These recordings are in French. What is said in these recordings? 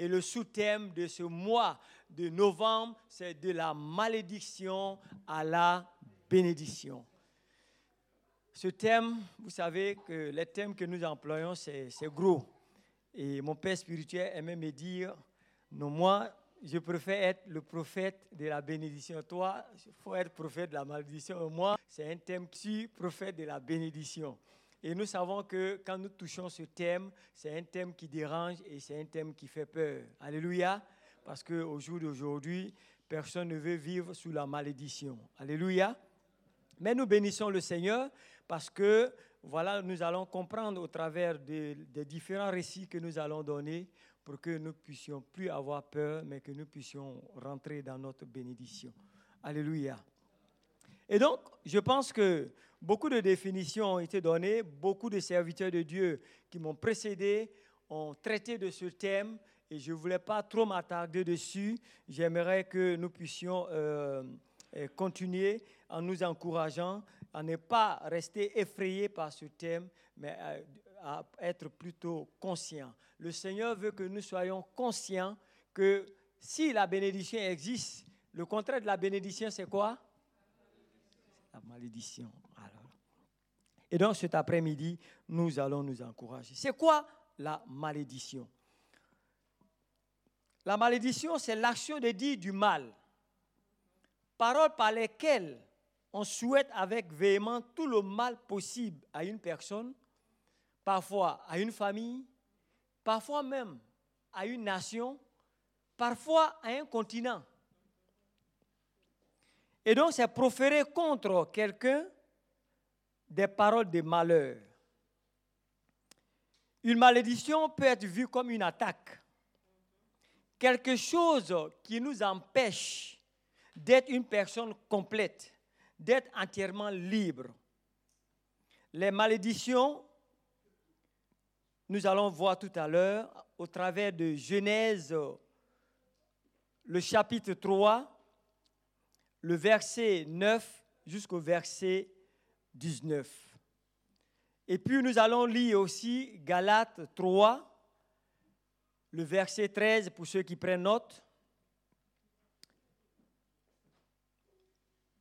Et le sous-thème de ce mois de novembre, c'est de la malédiction à la bénédiction. Ce thème, vous savez que les thèmes que nous employons, c'est gros. Et mon père spirituel aimait me dire, non, moi, je préfère être le prophète de la bénédiction. Toi, il faut être prophète de la malédiction. Moi, c'est un thème qui prophète de la bénédiction. Et nous savons que quand nous touchons ce thème, c'est un thème qui dérange et c'est un thème qui fait peur. Alléluia. Parce qu'au jour d'aujourd'hui, personne ne veut vivre sous la malédiction. Alléluia. Mais nous bénissons le Seigneur parce que, voilà, nous allons comprendre au travers des, des différents récits que nous allons donner pour que nous puissions plus avoir peur, mais que nous puissions rentrer dans notre bénédiction. Alléluia. Et donc, je pense que beaucoup de définitions ont été données, beaucoup de serviteurs de Dieu qui m'ont précédé ont traité de ce thème et je ne voulais pas trop m'attarder dessus. J'aimerais que nous puissions euh, continuer en nous encourageant à ne pas rester effrayés par ce thème, mais à, être plutôt conscients. Le Seigneur veut que nous soyons conscients que si la bénédiction existe, le contraire de la bénédiction, c'est quoi? Malédiction. Et donc cet après-midi, nous allons nous encourager. C'est quoi la malédiction? La malédiction, c'est l'action de dire du mal. Paroles par lesquelles on souhaite avec véhément tout le mal possible à une personne, parfois à une famille, parfois même à une nation, parfois à un continent. Et donc c'est proférer contre quelqu'un des paroles de malheur. Une malédiction peut être vue comme une attaque, quelque chose qui nous empêche d'être une personne complète, d'être entièrement libre. Les malédictions, nous allons voir tout à l'heure au travers de Genèse, le chapitre 3, le verset 9 jusqu'au verset 19. Et puis nous allons lire aussi Galates 3, le verset 13 pour ceux qui prennent note.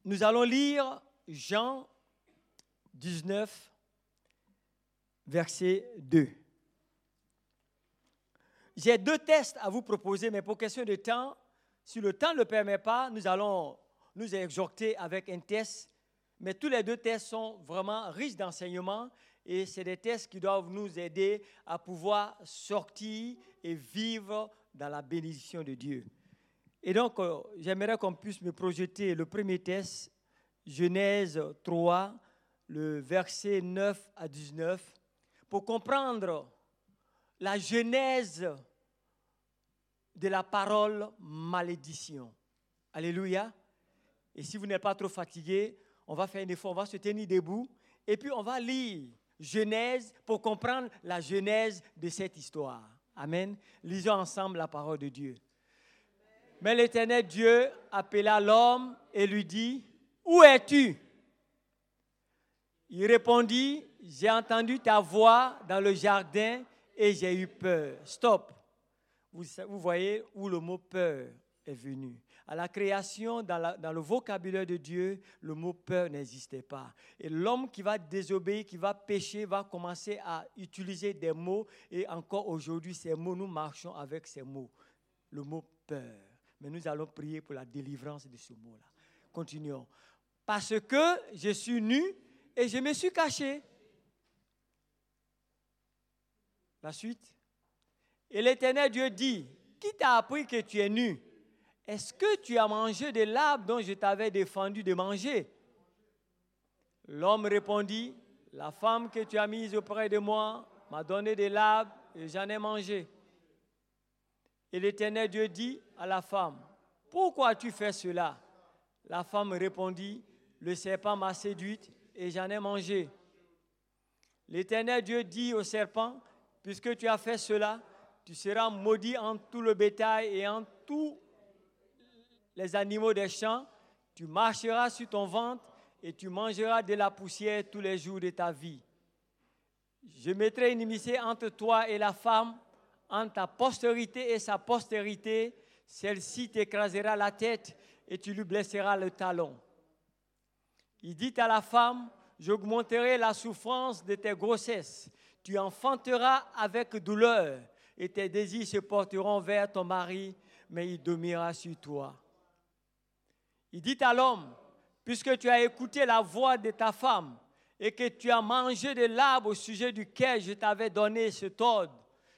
Nous allons lire Jean 19, verset 2. J'ai deux tests à vous proposer, mais pour question de temps, si le temps ne le permet pas, nous allons nous exhorter avec un test mais tous les deux tests sont vraiment riches d'enseignements et c'est des tests qui doivent nous aider à pouvoir sortir et vivre dans la bénédiction de Dieu. Et donc, euh, j'aimerais qu'on puisse me projeter le premier test, Genèse 3, le verset 9 à 19, pour comprendre la genèse de la parole malédiction. Alléluia. Et si vous n'êtes pas trop fatigué, on va faire une effort, on va se tenir debout, et puis on va lire Genèse pour comprendre la genèse de cette histoire. Amen. Lisons ensemble la parole de Dieu. Mais l'Éternel Dieu appela l'homme et lui dit, Où es-tu? Il répondit, J'ai entendu ta voix dans le jardin et j'ai eu peur. Stop. Vous voyez où le mot peur est venu à la création, dans, le vocabulaire de Dieu, le mot peur n'existait pas. Et l'homme qui va désobéir, qui va pécher, va commencer à utiliser des mots. Et encore aujourd'hui, ces mots, nous marchons avec ces mots. Le mot peur. Mais nous allons prier pour la délivrance de ce mot-là. Continuons. Parce que je suis nu et je me suis caché. La suite. Et l'Éternel Dieu dit, qui t'a appris que tu es nu? Est-ce que tu as mangé de l'arbre dont je t'avais défendu de manger? L'homme répondit, la femme que tu as mise auprès de moi m'a donné de l'arbre et j'en ai mangé. Et l'Éternel Dieu dit à la femme, pourquoi tu fais cela La femme répondit, le serpent m'a séduite et j'en ai mangé. L'Éternel Dieu dit au serpent, puisque tu as fait cela, tu seras maudit en tout le bétail et en tout les animaux des champs, tu marcheras sur ton ventre et tu mangeras de la poussière tous les jours de ta vie. Je mettrai une inimitié entre toi et la femme, entre ta postérité et sa postérité, celle-ci t'écrasera la tête et tu lui blesseras le talon. Il dit à la femme, j'augmenterai la souffrance de tes grossesses. Tu enfanteras avec douleur et tes désirs se porteront vers ton mari, mais il dormira sur toi. Il dit à l'homme, puisque tu as écouté la voix de ta femme et que tu as mangé de l'arbre au sujet duquel je t'avais donné ce ordre,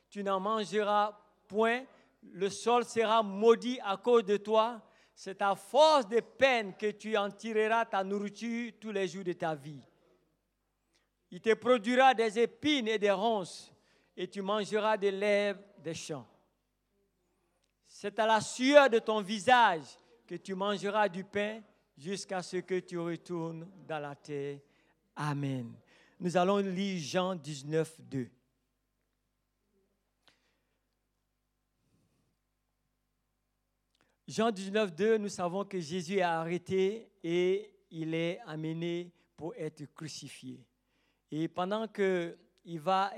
tu n'en mangeras point, le sol sera maudit à cause de toi. C'est à force de peine que tu en tireras ta nourriture tous les jours de ta vie. Il te produira des épines et des ronces, et tu mangeras des lèvres des champs. C'est à la sueur de ton visage que tu mangeras du pain jusqu'à ce que tu retournes dans la terre. Amen. Nous allons lire Jean 19, 2. Jean 19, 2, nous savons que Jésus est arrêté et il est amené pour être crucifié. Et pendant qu'il va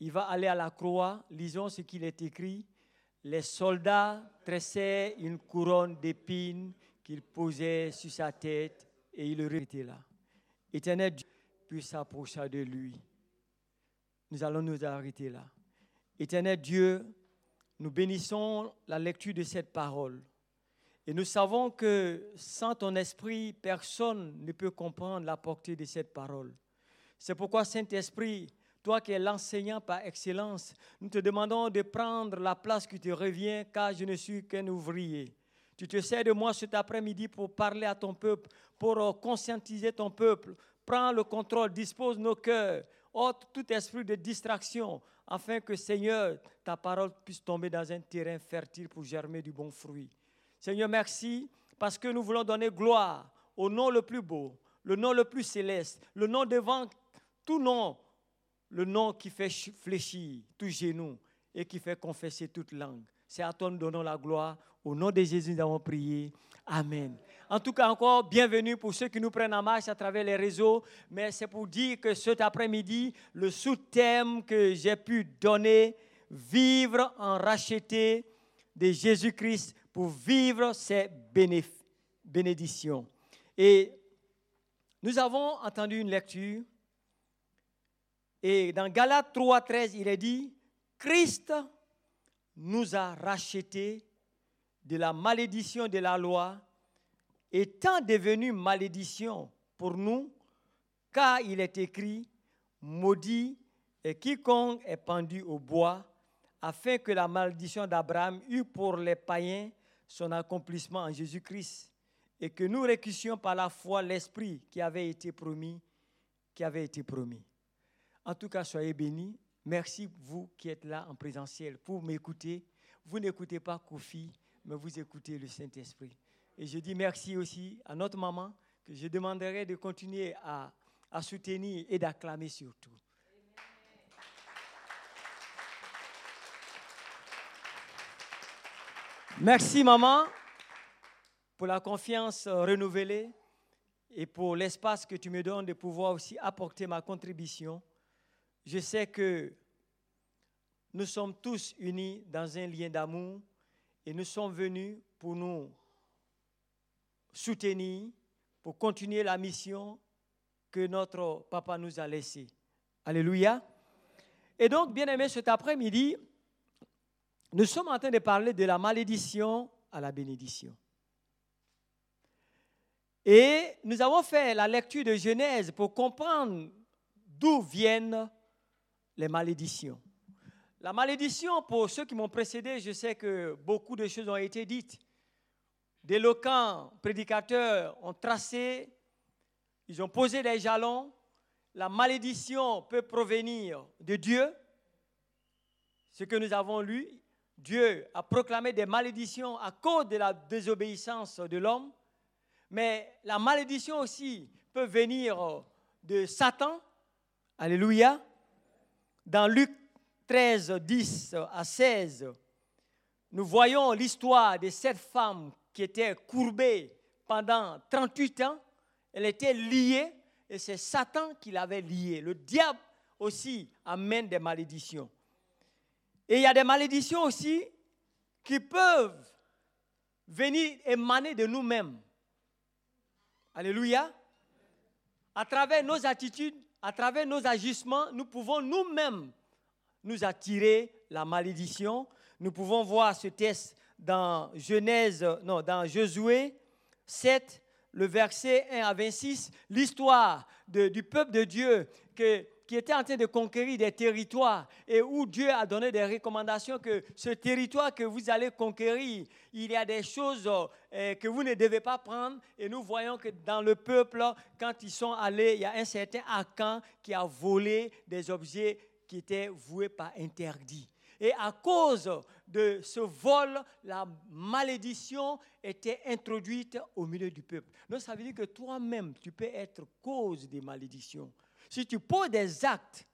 va aller à la croix, lisons ce qu'il est écrit. Les soldats tressaient une couronne d'épines qu'ils posaient sur sa tête et il était là. Éternel Dieu, puis s'approcha de lui. Nous allons nous arrêter là. Éternel Dieu, nous bénissons la lecture de cette parole. Et nous savons que sans ton esprit, personne ne peut comprendre la portée de cette parole. C'est pourquoi, Saint-Esprit, toi qui es l'enseignant par excellence, nous te demandons de prendre la place qui te revient, car je ne suis qu'un ouvrier. Tu te sers de moi cet après-midi pour parler à ton peuple, pour euh, conscientiser ton peuple. Prends le contrôle, dispose nos cœurs, ôte tout esprit de distraction, afin que, Seigneur, ta parole puisse tomber dans un terrain fertile pour germer du bon fruit. Seigneur, merci parce que nous voulons donner gloire au nom le plus beau, le nom le plus céleste, le nom devant tout nom, le nom qui fait fléchir tout genou et qui fait confesser toute langue. C'est à toi nous donnons la gloire. Au nom de Jésus, nous avons prié. Amen. En tout cas, encore bienvenue pour ceux qui nous prennent en marche à travers les réseaux. Mais c'est pour dire que cet après-midi, le sous-thème que j'ai pu donner, vivre en racheté de Jésus-Christ pour vivre ses bénédictions. Et nous avons entendu une lecture. Et dans Galates 3, 13, il est dit, Christ nous a rachetés de la malédiction de la loi, étant devenu malédiction pour nous, car il est écrit, maudit et quiconque est pendu au bois, afin que la malédiction d'Abraham eût pour les païens son accomplissement en Jésus-Christ et que nous récussions par la foi l'esprit qui avait été promis, qui avait été promis. En tout cas, soyez bénis. Merci vous qui êtes là en présentiel pour m'écouter. Vous n'écoutez pas Kofi, mais vous écoutez le Saint-Esprit. Et je dis merci aussi à notre maman que je demanderai de continuer à, soutenir et d'acclamer surtout. Merci maman pour la confiance renouvelée et pour l'espace que tu me donnes de pouvoir aussi apporter ma contribution. Je sais que nous sommes tous unis dans un lien d'amour et nous sommes venus pour nous soutenir, pour continuer la mission que notre papa nous a laissée. Alléluia. Et donc, bien aimé, cet après-midi, nous sommes en train de parler de la malédiction à la bénédiction. Et nous avons fait la lecture de Genèse pour comprendre d'où viennent les malédictions. La malédiction, pour ceux qui m'ont précédé, je sais que beaucoup de choses ont été dites. D'éloquents prédicateurs ont tracé, ils ont posé des jalons. La malédiction peut provenir de Dieu, ce que nous avons lu, Dieu a proclamé des malédictions à cause de la désobéissance de l'homme, mais la malédiction aussi peut venir de Satan. Alléluia. Dans Luc 13, 10 à 16, nous voyons l'histoire de cette femme qui était courbée pendant 38 ans. Elle était liée et c'est Satan qui l'avait liée. Le diable aussi amène des malédictions. Et il y a des malédictions aussi qui peuvent venir émaner de nous-mêmes. Alléluia. À travers nos attitudes, à travers nos agissements, nous pouvons nous-mêmes nous attirer la malédiction. Nous pouvons voir ce test dans Genèse, non, dans Josué 7, le verset 1 à 26, l'histoire du peuple de Dieu qui était en train de conquérir des territoires et où Dieu a donné des recommandations que ce territoire que vous allez conquérir, il y a des choses euh, que vous ne devez pas prendre. Et nous voyons que dans le peuple, quand ils sont allés, il y a un certain Akan qui a volé des objets qui étaient voués par interdit. Et à cause de ce vol, la malédiction était introduite au milieu du peuple. Donc ça veut dire que toi-même, tu peux être cause des malédictions. Si tu poses des actes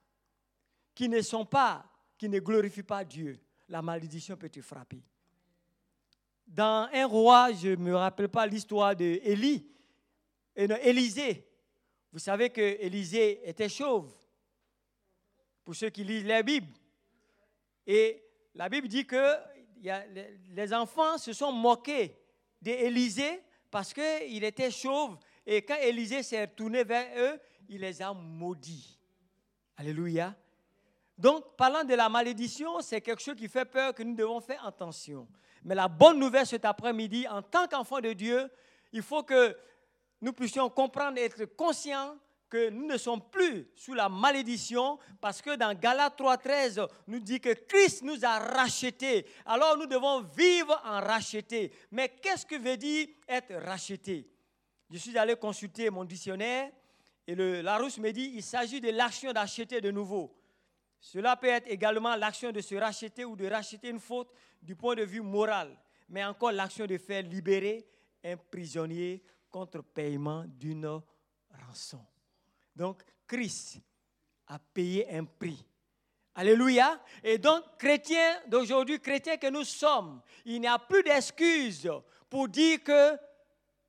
qui ne sont pas, qui ne glorifient pas Dieu, la malédiction peut te frapper. Dans un roi, je ne me rappelle pas l'histoire d'Élie, Élisée. Vous savez que Élisée était chauve. Pour ceux qui lisent la Bible. Et la Bible dit que les enfants se sont moqués d'Élisée parce qu'il était chauve. Et quand Élisée s'est tourné vers eux, il les a maudits. Alléluia. Donc, parlant de la malédiction, c'est quelque chose qui fait peur que nous devons faire attention. Mais la bonne nouvelle cet après-midi, en tant qu'enfant de Dieu, il faut que nous puissions comprendre et être conscients que nous ne sommes plus sous la malédiction parce que dans Galates 3.13 nous dit que Christ nous a rachetés. Alors nous devons vivre en racheté. Mais qu'est-ce que veut dire être racheté? Je suis allé consulter mon dictionnaire et le Larousse me dit il s'agit de l'action d'acheter de nouveau. Cela peut être également l'action de se racheter ou de racheter une faute du point de vue moral, mais encore l'action de faire libérer un prisonnier contre paiement d'une rançon. Donc, Christ a payé un prix. Alléluia. Et donc, chrétiens d'aujourd'hui, chrétiens que nous sommes, il n'y a plus d'excuses pour dire que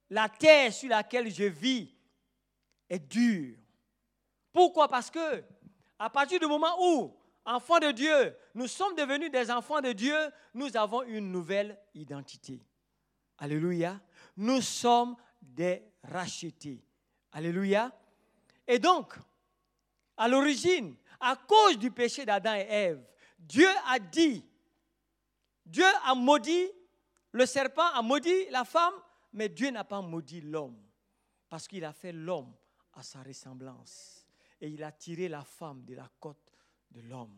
la terre sur laquelle je vis est dure. Pourquoi? Parce que à partir du moment où, enfants de Dieu, nous sommes devenus des enfants de Dieu, nous avons une nouvelle identité. Alléluia. Nous sommes des rachetés. Alléluia. Et donc, à l'origine, à cause du péché d'Adam et Ève, Dieu a dit, Dieu a maudit, le serpent a maudit la femme, mais Dieu n'a pas maudit l'homme, parce qu'il a fait l'homme à sa ressemblance. Et il a tiré la femme de la côte de l'homme.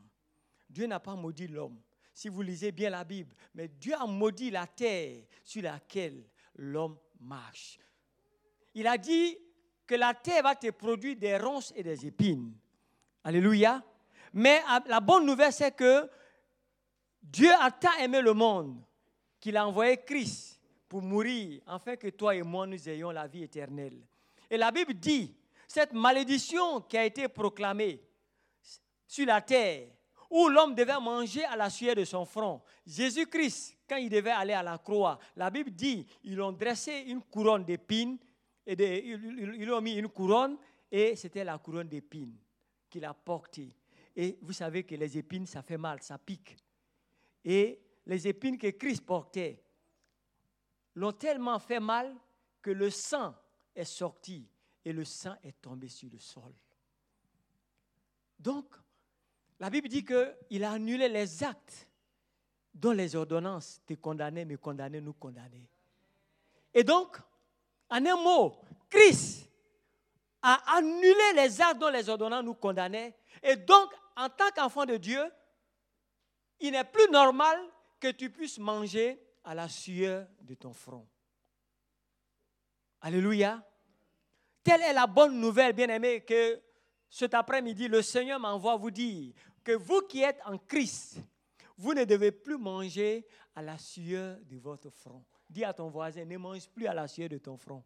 Dieu n'a pas maudit l'homme. Si vous lisez bien la Bible, mais Dieu a maudit la terre sur laquelle l'homme marche. Il a dit que la terre va te produire des ronces et des épines. Alléluia. Mais la bonne nouvelle, c'est que Dieu a tant aimé le monde qu'il a envoyé Christ pour mourir, afin que toi et moi, nous ayons la vie éternelle. Et la Bible dit, cette malédiction qui a été proclamée sur la terre, où l'homme devait manger à la sueur de son front, Jésus-Christ, quand il devait aller à la croix, la Bible dit, ils ont dressé une couronne d'épines et ils, mis une couronne et c'était la couronne d'épines qu'il a portée. Et vous savez que les épines, ça fait mal, ça pique. Et les épines que Christ portait l'ont tellement fait mal que le sang est sorti et le sang est tombé sur le sol. Donc, la Bible dit qu'il a annulé les actes dont les ordonnances te condamnaient, me condamnaient, nous condamnaient. Et donc, en un mot, Christ a annulé les actes dont les ordonnances nous condamnaient. Et donc, en tant qu'enfant de Dieu, il n'est plus normal que tu puisses manger à la sueur de ton front. Alléluia. Telle est la bonne nouvelle, bien-aimé, que cet après-midi, le Seigneur m'envoie vous dire que vous qui êtes en Christ, vous ne devez plus manger à la sueur de votre front. Dis à ton voisin, ne mange plus à la sueur de ton front.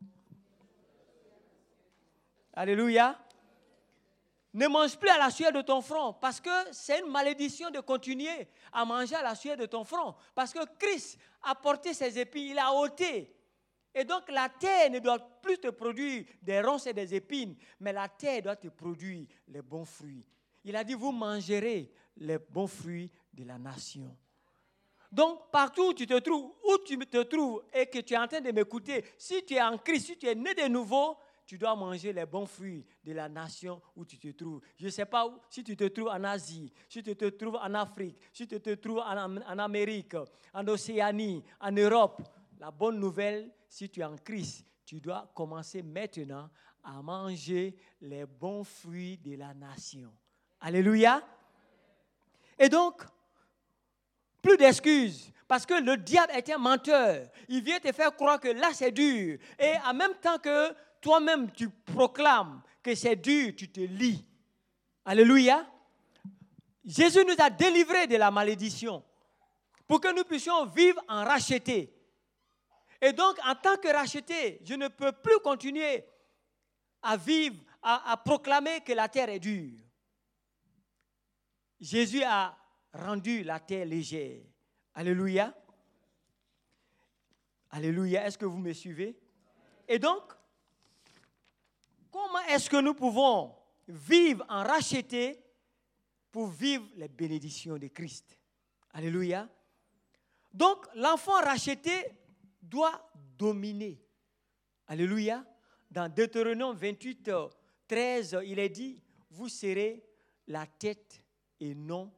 Alléluia. Ne mange plus à la sueur de ton front parce que c'est une malédiction de continuer à manger à la sueur de ton front. Parce que Christ a porté ses épines, il a ôté. Et donc la terre ne doit plus te produire des ronces et des épines, mais la terre doit te produire les bons fruits. Il a dit, vous mangerez les bons fruits de la nation. Donc, partout où tu te trouves, où tu te trouves et que tu es en train de m'écouter, si tu es en Christ, si tu es né de nouveau, tu dois manger les bons fruits de la nation où tu te trouves. Je ne sais pas où, si tu te trouves en Asie, si tu te trouves en Afrique, si tu te trouves en, en Amérique, en Océanie, en Europe. La bonne nouvelle, si tu es en Christ, tu dois commencer maintenant à manger les bons fruits de la nation. Alléluia. Et donc, plus d'excuses. Parce que le diable est un menteur. Il vient te faire croire que là c'est dur. Et en même temps que toi-même tu proclames que c'est dur, tu te lis. Alléluia. Jésus nous a délivrés de la malédiction pour que nous puissions vivre en racheté. Et donc, en tant que racheté, je ne peux plus continuer à vivre, à, proclamer que la terre est dure. Jésus a rendu la terre légère. Alléluia. Alléluia. Est-ce que vous me suivez? Et donc, comment est-ce que nous pouvons vivre en racheté pour vivre les bénédictions de Christ? Alléluia. Donc, l'enfant racheté doit dominer. Alléluia. Dans Deutéronome 28, 13, il est dit, vous serez la tête et non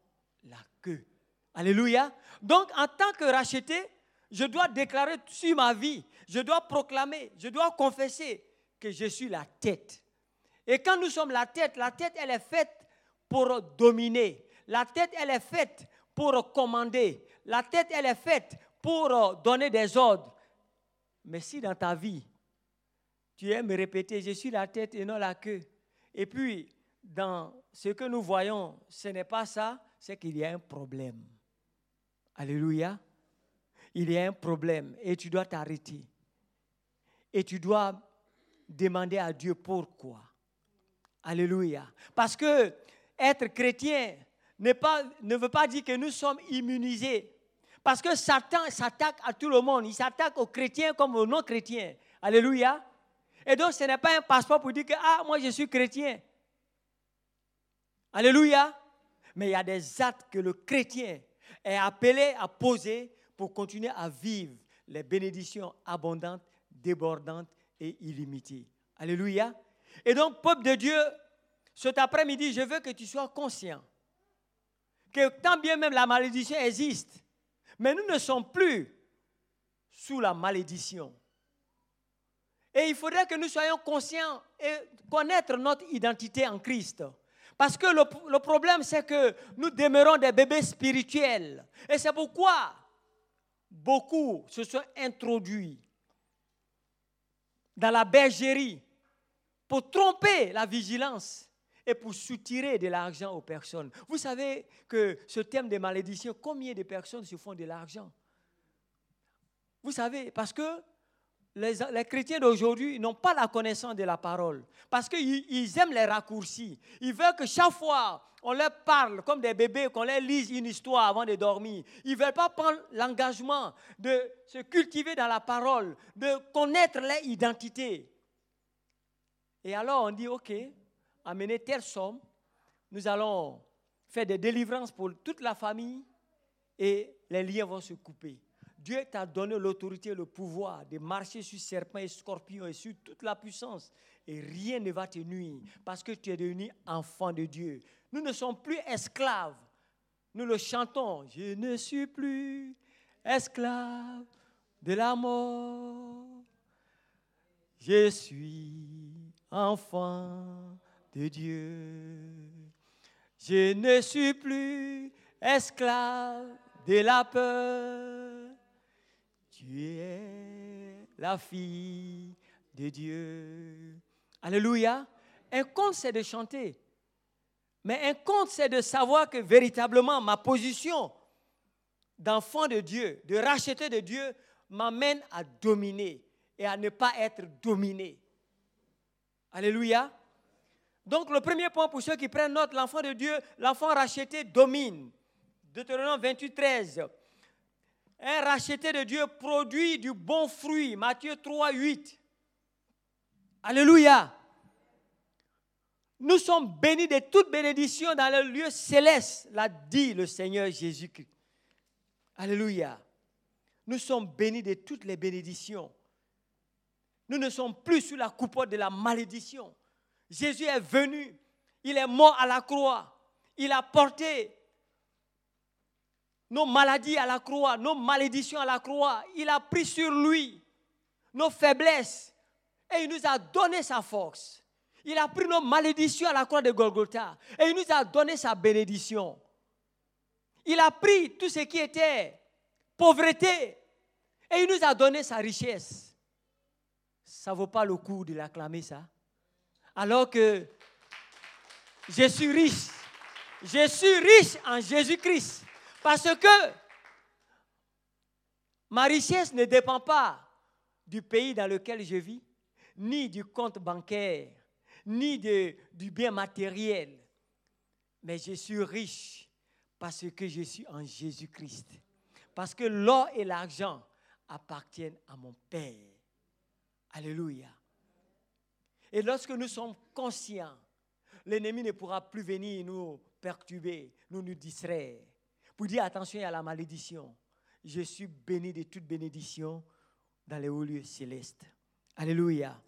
la queue. Alléluia. Donc, en tant que racheté, je dois déclarer sur ma vie, je dois proclamer, je dois confesser que je suis la tête. Et quand nous sommes la tête, la tête, elle est faite pour dominer. La tête, elle est faite pour commander. La tête, elle est faite pour donner des ordres. Mais si dans ta vie, tu aimes répéter, je suis la tête et non la queue, et puis dans ce que nous voyons, ce n'est pas ça, c'est qu'il y a un problème. Alléluia. Il y a un problème et tu dois t'arrêter. Et tu dois demander à Dieu pourquoi. Alléluia. Parce que être chrétien pas, ne veut pas dire que nous sommes immunisés. Parce que Satan s'attaque à tout le monde. Il s'attaque aux chrétiens comme aux non-chrétiens. Alléluia. Et donc, ce n'est pas un passeport pour dire que, ah, moi je suis chrétien. Alléluia. Mais il y a des actes que le chrétien est appelé à poser pour continuer à vivre les bénédictions abondantes, débordantes et illimitées. Alléluia. Et donc, peuple de Dieu, cet après-midi, je veux que tu sois conscient que tant bien même la malédiction existe, mais nous ne sommes plus sous la malédiction. Et il faudrait que nous soyons conscients et connaître notre identité en Christ. Parce que le, problème, c'est que nous demeurons des bébés spirituels. Et c'est pourquoi beaucoup se sont introduits dans la bergerie pour tromper la vigilance et pour soutirer de l'argent aux personnes. Vous savez que ce thème de malédiction, combien de personnes se font de l'argent? Vous savez, parce que les, chrétiens d'aujourd'hui n'ont pas la connaissance de la parole parce qu'ils aiment les raccourcis. Ils veulent que chaque fois on leur parle comme des bébés, qu'on leur lise une histoire avant de dormir. Ils ne veulent pas prendre l'engagement de se cultiver dans la parole, de connaître leur identité. Et alors on dit, OK, amenez telle somme, nous allons faire des délivrances pour toute la famille et les liens vont se couper. Dieu t'a donné l'autorité et le pouvoir de marcher sur serpents et scorpions et sur toute la puissance. Et rien ne va te nuire parce que tu es devenu enfant de Dieu. Nous ne sommes plus esclaves. Nous le chantons. Je ne suis plus esclave de la mort. Je suis enfant de Dieu. Je ne suis plus esclave de la peur. Tu es la fille de Dieu. Alléluia. Un conte, c'est de chanter. Mais un conte, c'est de savoir que véritablement ma position d'enfant de Dieu, de racheter de Dieu, m'amène à dominer et à ne pas être dominé. Alléluia. Donc le premier point pour ceux qui prennent note, l'enfant de Dieu, l'enfant racheté domine. Deutéronome 28, 13. Un racheté de Dieu produit du bon fruit. Matthieu 3, 8. Alléluia. Nous sommes bénis de toute bénédiction dans le lieu céleste, l'a dit le Seigneur Jésus-Christ. Alléluia. Nous sommes bénis de toutes les bénédictions. Nous ne sommes plus sous la coupote de la malédiction. Jésus est venu, il est mort à la croix, il a porté nos maladies à la croix, nos malédictions à la croix. Il a pris sur lui nos faiblesses et il nous a donné sa force. Il a pris nos malédictions à la croix de Golgotha et il nous a donné sa bénédiction. Il a pris tout ce qui était pauvreté et il nous a donné sa richesse. Ça ne vaut pas le coup de l'acclamer ça. Alors que je suis riche. Je suis riche en Jésus-Christ. Parce que ma richesse ne dépend pas du pays dans lequel je vis, ni du compte bancaire, ni du bien matériel. Mais je suis riche parce que je suis en Jésus-Christ. Parce que l'or et l'argent appartiennent à mon Père. Alléluia. Et lorsque nous sommes conscients, l'ennemi ne pourra plus venir nous perturber, nous nous distraire pour dire attention à la malédiction. Je suis béni de toute bénédiction dans les hauts lieux célestes. Alléluia.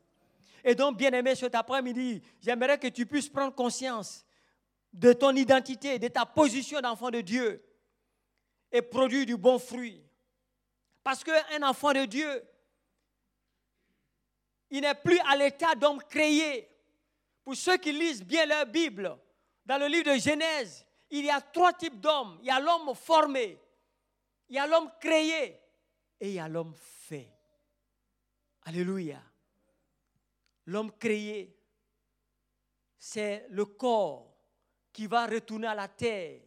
Et donc, bien-aimé, cet après-midi, j'aimerais que tu puisses prendre conscience de ton identité, de ta position d'enfant de Dieu et produire du bon fruit. Parce qu'un enfant de Dieu, il n'est plus à l'état d'homme créé. Pour ceux qui lisent bien leur Bible, dans le livre de Genèse, il y a trois types d'hommes. Il y a l'homme formé, il y a l'homme créé et il y a l'homme fait. Alléluia. L'homme créé, c'est le corps qui va retourner à la terre.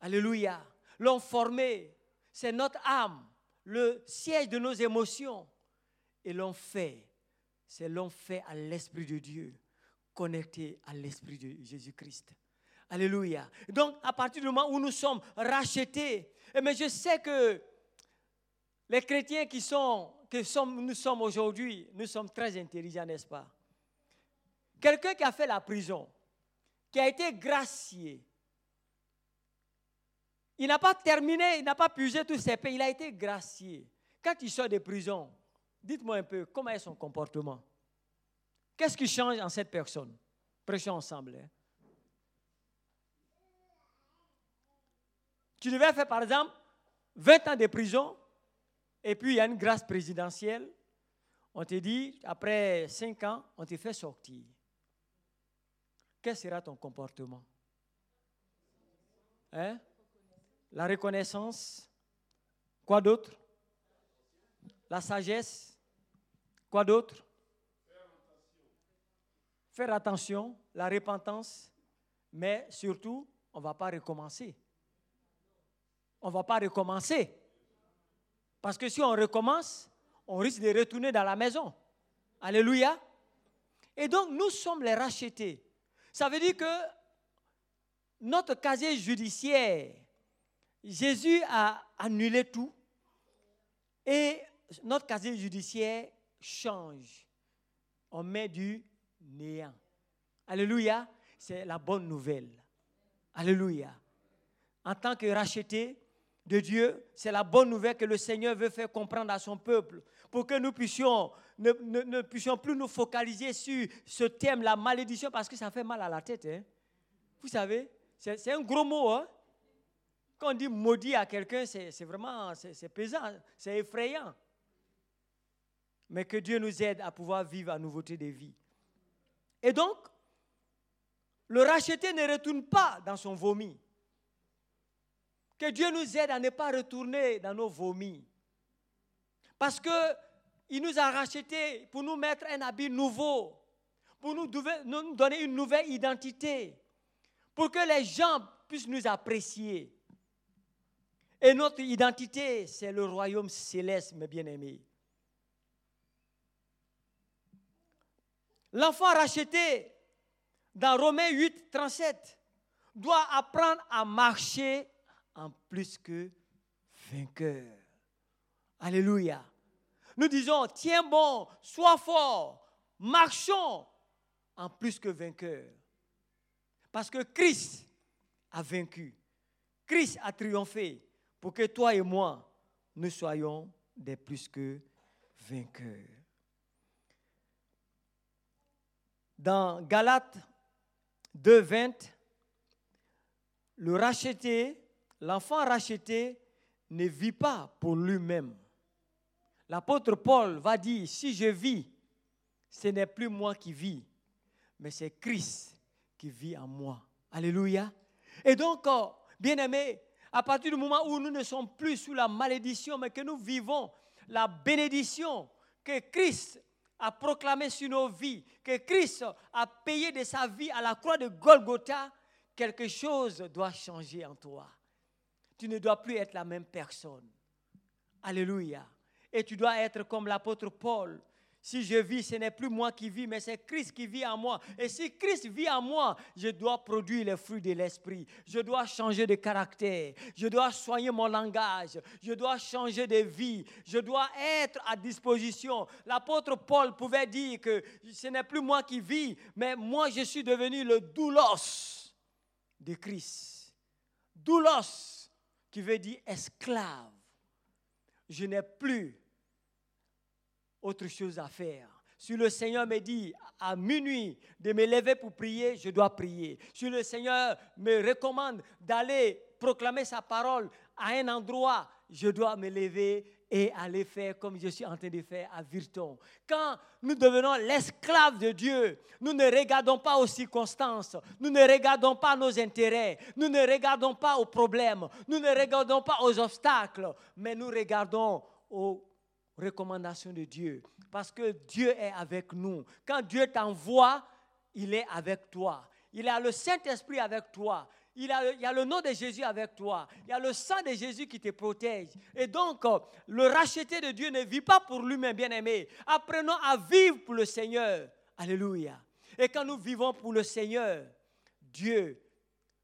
Alléluia. L'homme formé, c'est notre âme, le siège de nos émotions. Et fait, c'est fait à l'Esprit de Dieu, connecté à l'Esprit de Jésus-Christ. Alléluia. Donc, à partir du moment où nous sommes rachetés, mais je sais que les chrétiens qui sont, que sommes, nous sommes aujourd'hui, nous sommes très intelligents, n'est-ce pas? Quelqu'un qui a fait la prison, qui a été gracié, il n'a pas terminé, il n'a pas puisé tous ses paix, il a été gracié. Quand il sort de prison, dites-moi un peu, comment est son comportement? Qu'est-ce qui change en cette personne? Prêchons ensemble. Hein? Tu devais faire, par exemple, 20 ans de prison, et puis il y a une grâce présidentielle. On te dit, après 5 ans, on te fait sortir. Quel sera ton comportement? Hein? La reconnaissance? Quoi d'autre? La sagesse? Quoi d'autre? Faire attention, la repentance, mais surtout, on ne va pas recommencer on ne va pas recommencer. Parce que si on recommence, on risque de retourner dans la maison. Alléluia. Et donc, nous sommes les rachetés. Ça veut dire que notre casier judiciaire, Jésus a annulé tout et notre casier judiciaire change. On met du néant. Alléluia. C'est la bonne nouvelle. Alléluia. En tant que racheté, de Dieu, c'est la bonne nouvelle que le Seigneur veut faire comprendre à son peuple, pour que nous puissions ne, puissions plus nous focaliser sur ce thème, la malédiction, parce que ça fait mal à la tête. Hein. Vous savez, c'est un gros mot. Hein. Quand on dit maudit à quelqu'un, c'est vraiment c'est pesant, c'est effrayant. Mais que Dieu nous aide à pouvoir vivre à nouveauté de vie. Et donc, le racheté ne retourne pas dans son vomi. Que Dieu nous aide à ne pas retourner dans nos vomis. Parce qu'il nous a rachetés pour nous mettre un habit nouveau, pour nous donner une nouvelle identité, pour que les gens puissent nous apprécier. Et notre identité, c'est le royaume céleste, mes bien-aimés. L'enfant racheté, dans Romains 8, 37, doit apprendre à marcher en plus que vainqueur. Alléluia. Nous disons, tiens bon, sois fort, marchons en plus que vainqueur. Parce que Christ a vaincu. Christ a triomphé pour que toi et moi, nous soyons des plus que vainqueurs. Dans Galates 2.20, le racheté, l'enfant racheté ne vit pas pour lui-même. L'apôtre Paul va dire, si je vis, ce n'est plus moi qui vis, mais c'est Christ qui vit en moi. Alléluia. Et donc, euh, bien aimé, à partir du moment où nous ne sommes plus sous la malédiction, mais que nous vivons la bénédiction que Christ a proclamée sur nos vies, que Christ a payé de sa vie à la croix de Golgotha, quelque chose doit changer en toi. Tu ne dois plus être la même personne. Alléluia. Et tu dois être comme l'apôtre Paul si je vis, ce n'est plus moi qui vis, mais c'est Christ qui vit en moi. Et si Christ vit en moi, je dois produire les fruits de l'esprit. Je dois changer de caractère. Je dois soigner mon langage. Je dois changer de vie. Je dois être à disposition. L'apôtre Paul pouvait dire que ce n'est plus moi qui vis, mais moi je suis devenu le doulos de Christ. Doulos qui veut dire esclave. Je n'ai plus autre chose à faire. Si le Seigneur me dit à minuit de me lever pour prier, je dois prier. Si le Seigneur me recommande d'aller proclamer sa parole à un endroit, je dois me lever et aller faire comme je suis en train de faire à Virton. Quand nous devenons l'esclave de Dieu, nous ne regardons pas aux circonstances, nous ne regardons pas nos intérêts, nous ne regardons pas aux problèmes, nous ne regardons pas aux obstacles, mais nous regardons aux recommandation de Dieu. Parce que Dieu est avec nous. Quand Dieu t'envoie, il est avec toi. Il a le Saint-Esprit avec toi. Il, a, il y a le nom de Jésus avec toi. Il y a le sang de Jésus qui te protège. Et donc, euh, le racheté de Dieu ne vit pas pour lui-même, bien-aimé. Apprenons à vivre pour le Seigneur. Alléluia. Et quand nous vivons pour le Seigneur, Dieu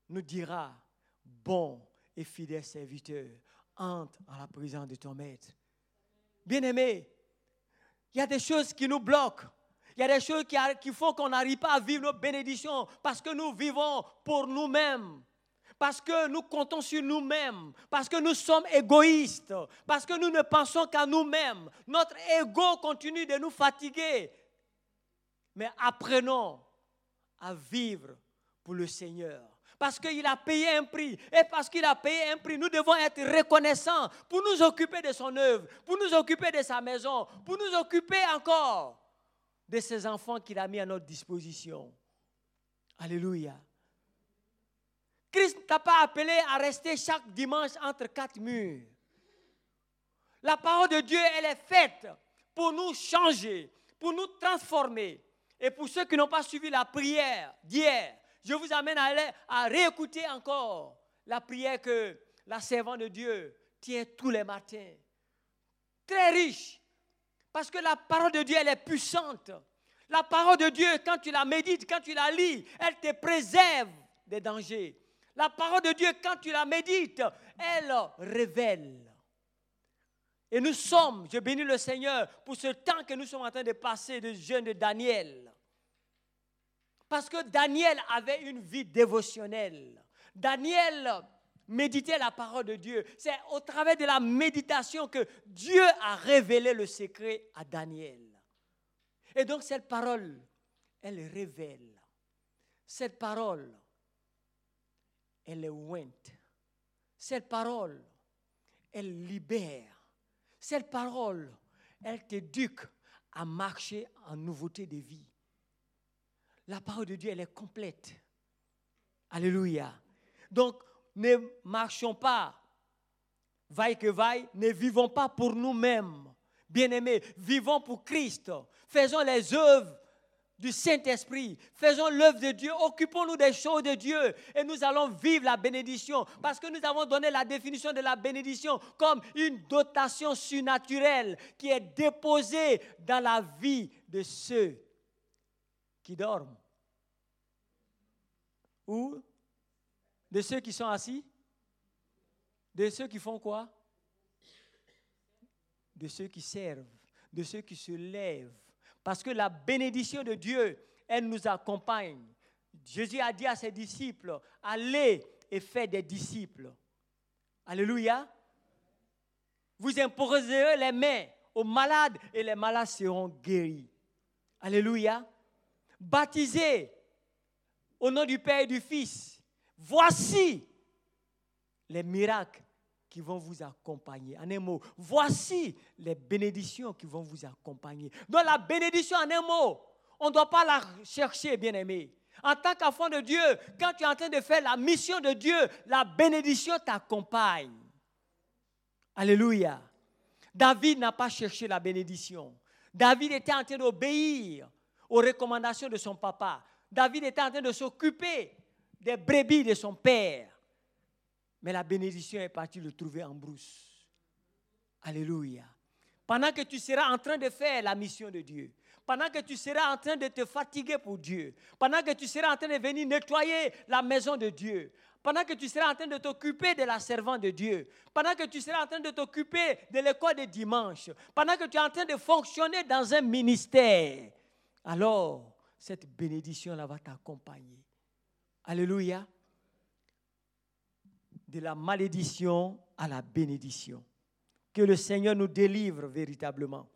nous dira, bon et fidèle serviteur, entre en la présence de ton maître. Bien-aimés, il y a des choses qui nous bloquent. Il y a des choses qui, font qu'on n'arrive pas à vivre nos bénédictions parce que nous vivons pour nous-mêmes. Parce que nous comptons sur nous-mêmes, parce que nous sommes égoïstes, parce que nous ne pensons qu'à nous-mêmes. Notre ego continue de nous fatiguer. Mais apprenons à vivre pour le Seigneur parce qu'il a payé un prix. Et parce qu'il a payé un prix, nous devons être reconnaissants pour nous occuper de son œuvre, pour nous occuper de sa maison, pour nous occuper encore de ses enfants qu'il a mis à notre disposition. Alléluia. Christ t'a pas appelé à rester chaque dimanche entre quatre murs. La parole de Dieu, elle est faite pour nous changer, pour nous transformer. Et pour ceux qui n'ont pas suivi la prière d'hier, je vous amène à, réécouter encore la prière que la servante de Dieu tient tous les matins. Très riche. Parce que la parole de Dieu, elle est puissante. La parole de Dieu, quand tu la médites, quand tu la lis, elle te préserve des dangers. La parole de Dieu, quand tu la médites, elle révèle. Et nous sommes, je bénis le Seigneur pour ce temps que nous sommes en train de passer de jeûne de Daniel. Parce que Daniel avait une vie dévotionnelle. Daniel méditait la parole de Dieu. C'est au travers de la méditation que Dieu a révélé le secret à Daniel. Et donc cette parole, elle révèle. Cette parole, elle est ointe. Cette parole, elle libère. Cette parole, elle t'éduque à marcher en nouveauté de vie la parole de Dieu, elle est complète. Alléluia. Donc, ne marchons pas, vaille que vaille, ne vivons pas pour nous-mêmes. Bien-aimés, vivons pour Christ. Faisons les œuvres du Saint-Esprit. Faisons l'œuvre de Dieu. Occupons-nous des choses de Dieu. Et nous allons vivre la bénédiction. Parce que nous avons donné la définition de la bénédiction comme une dotation surnaturelle qui est déposée dans la vie de ceux qui dorment Ou de ceux qui sont assis De ceux qui font quoi? De ceux qui servent, de ceux qui se lèvent. Parce que la bénédiction de Dieu, elle nous accompagne. Jésus a dit à ses disciples, allez et faites des disciples. Alléluia. Vous imposerez les mains aux malades et les malades seront guéris. Alléluia. Baptisez au nom du Père et du Fils. Voici les miracles qui vont vous accompagner. En un mot, voici les bénédictions qui vont vous accompagner. Donc la bénédiction, en un mot, on ne doit pas la chercher, bien aimé. En tant qu'enfant de Dieu, quand tu es en train de faire la mission de Dieu, la bénédiction t'accompagne. Alléluia. David n'a pas cherché la bénédiction. David était en train d'obéir aux recommandations de son papa. David était en train de s'occuper des brebis de son père. Mais la bénédiction est partie le trouver en brousse. Alléluia. Pendant que tu seras en train de faire la mission de Dieu, pendant que tu seras en train de te fatiguer pour Dieu, pendant que tu seras en train de venir nettoyer la maison de Dieu, pendant que tu seras en train de t'occuper de la servante de Dieu, pendant que tu seras en train de t'occuper de l'école de dimanche, pendant que tu es en train de fonctionner dans un ministère, alors cette bénédiction-là va t'accompagner. Alléluia. De la malédiction à la bénédiction. Que le Seigneur nous délivre véritablement.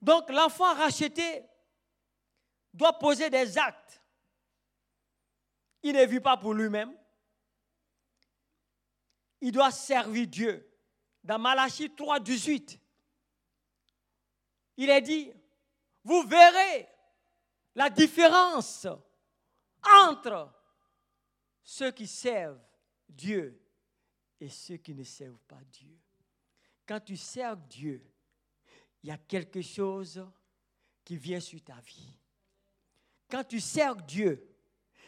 Donc l'enfant racheté doit poser des actes. Il ne vit pas pour lui-même. Il doit servir Dieu. Dans Malachie 3, 18, il est dit, vous verrez la différence entre ceux qui servent Dieu et ceux qui ne servent pas Dieu. Quand tu sers Dieu, il y a quelque chose qui vient sur ta vie. Quand tu sers Dieu,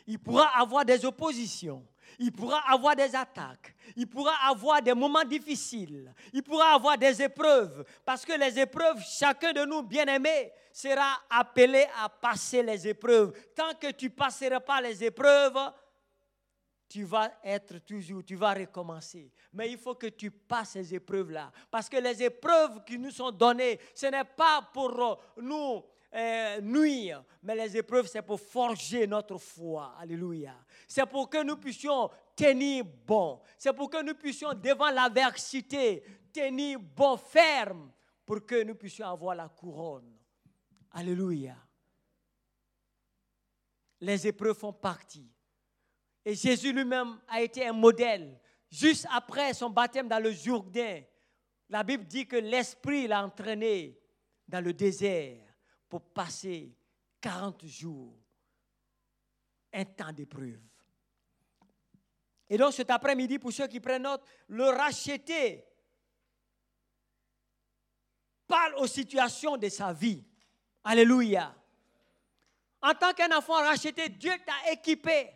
il pourra avoir des oppositions, il pourra avoir des attaques, il pourra avoir des moments difficiles, il pourra avoir des épreuves, parce que les épreuves, chacun de nous, bien-aimés, sera appelé à passer les épreuves. Tant que tu ne passeras pas les épreuves, tu vas être toujours, tu vas recommencer. Mais il faut que tu passes ces épreuves-là. Parce que les épreuves qui nous sont données, ce n'est pas pour nous euh, nuire, mais les épreuves, c'est pour forger notre foi. Alléluia. C'est pour que nous puissions tenir bon. C'est pour que nous puissions, devant l'adversité, tenir bon, ferme, pour que nous puissions avoir la couronne. Alléluia. Les épreuves font partie. Et Jésus lui-même a été un modèle. Juste après son baptême dans le Jourdain, la Bible dit que l'Esprit l'a entraîné dans le désert pour passer 40 jours, un temps d'épreuve. Et donc cet après-midi, pour ceux qui prennent note, le racheter parle aux situations de sa vie. Alléluia. En tant qu'un enfant racheté, Dieu t'a équipé.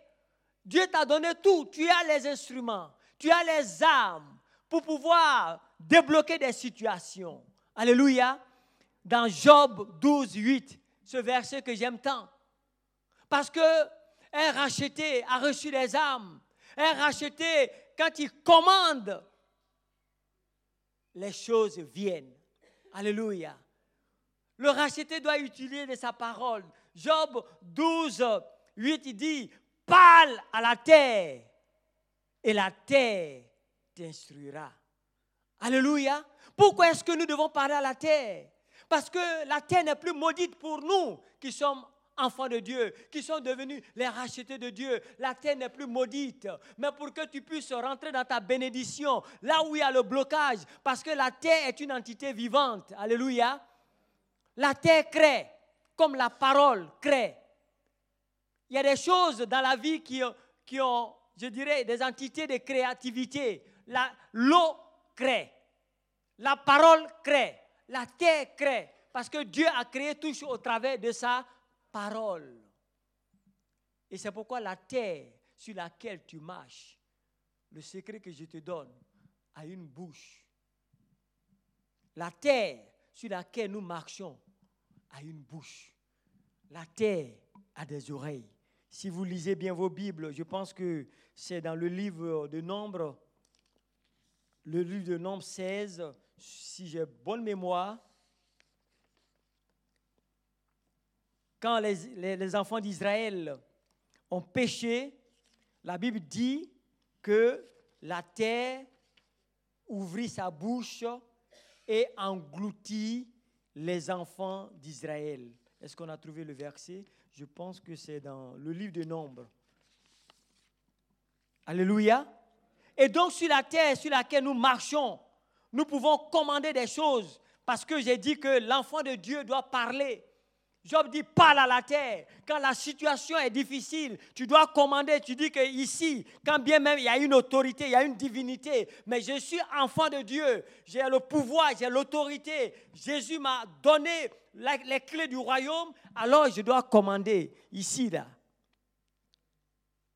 Dieu t'a donné tout. Tu as les instruments, tu as les armes pour pouvoir débloquer des situations. Alléluia dans Job 12, 8, ce verset que j'aime tant. Parce que un racheté a reçu les âmes. Un racheté, quand il commande, les choses viennent. Alléluia. Le racheté doit utiliser sa parole. Job 12, 8, il dit, parle à la terre et la terre t'instruira. Alléluia. Pourquoi est-ce que nous devons parler à la terre? Parce que la terre n'est plus maudite pour nous qui sommes enfants de Dieu, qui sont devenus les rachetés de Dieu. La terre n'est plus maudite, mais pour que tu puisses rentrer dans ta bénédiction, là où il y a le blocage, parce que la terre est une entité vivante. Alléluia. La terre crée, comme la parole crée. Il y a des choses dans la vie qui, qui ont, je dirais, des entités de créativité. L'eau crée, la parole crée la terre crée. Parce que Dieu a créé tout au travers de sa parole. Et c'est pourquoi la terre sur laquelle tu marches, le secret que je te donne, a une bouche. La terre sur laquelle nous marchons a une bouche. La terre a des oreilles. Si vous lisez bien vos Bibles, je pense que c'est dans le livre de Nombre, le livre de Nombre 16, si j'ai bonne mémoire, quand les, enfants d'Israël ont péché, la Bible dit que la terre ouvrit sa bouche et engloutit les enfants d'Israël. Est-ce qu'on a trouvé le verset? Je pense que c'est dans le livre de Nombres. Alléluia. Et donc sur la terre sur laquelle nous marchons, nous pouvons commander des choses parce que j'ai dit que l'enfant de Dieu doit parler. Job dit parle à la terre. Quand la situation est difficile, tu dois commander. Tu dis que ici, quand bien même il y a une autorité, il y a une divinité, mais je suis enfant de Dieu. J'ai le pouvoir, j'ai l'autorité. Jésus m'a donné les clés du royaume. Alors je dois commander ici, là.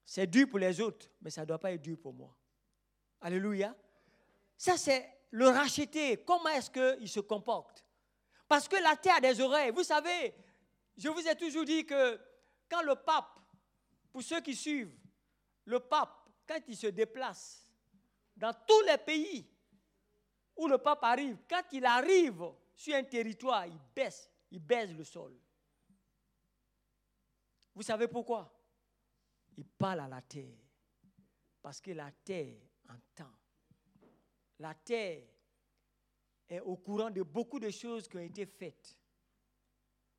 C'est dur pour les autres, mais ça ne doit pas être dur pour moi. Alléluia. Ça, c'est le racheter. Comment est-ce qu'il se comporte? Parce que la terre a des oreilles. Vous savez, je vous ai toujours dit que quand le pape, pour ceux qui suivent, le pape, quand il se déplace dans tous les pays où le pape arrive, quand il arrive sur un territoire, il baisse, il baisse le sol. Vous savez pourquoi? Il parle à la terre. Parce que la terre entend. La terre est au courant de beaucoup de choses qui ont été faites.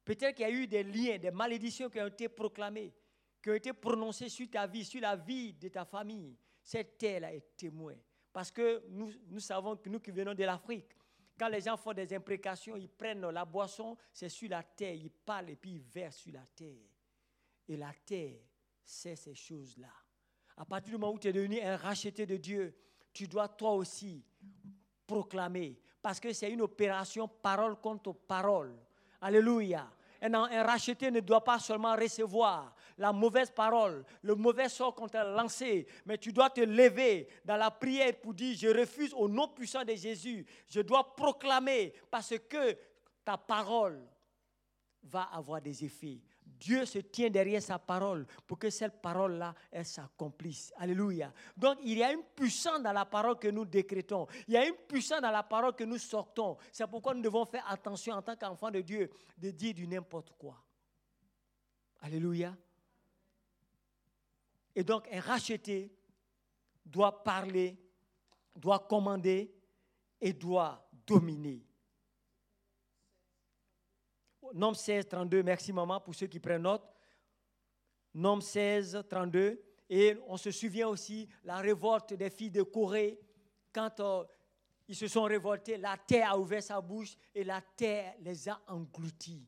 Peut-être qu'il y a eu des liens, des malédictions qui ont été proclamées, qui ont été prononcées sur ta vie, sur la vie de ta famille. Cette terre-là est témoin. Parce que nous, savons que nous qui venons de l'Afrique, quand les gens font des imprécations, ils prennent la boisson, c'est sur la terre, ils parlent et puis ils versent sur la terre. Et la terre c'est ces choses-là. À partir du moment où tu es devenu un racheté de Dieu, tu dois toi aussi proclamer. Parce que c'est une opération parole contre parole. Alléluia. Un, un, racheté ne doit pas seulement recevoir la mauvaise parole, le mauvais sort qu'on t'a lancé, mais tu dois te lever dans la prière pour dire, je refuse au nom puissant de Jésus. Je dois proclamer parce que ta parole va avoir des effets. Dieu se tient derrière sa parole pour que cette parole-là, elle s'accomplisse. Alléluia. Donc, il y a une puissance dans la parole que nous décrétons. Il y a une puissance dans la parole que nous sortons. C'est pourquoi nous devons faire attention en tant qu'enfants de Dieu de dire du n'importe quoi. Alléluia. Et donc, un racheté doit parler, doit commander et doit dominer. Nom 16, 32, merci maman pour ceux qui prennent note. Nom 16, 32. Et on se souvient aussi la révolte des filles de Corée. Quand euh, ils se sont révoltés, la terre a ouvert sa bouche et la terre les a engloutis.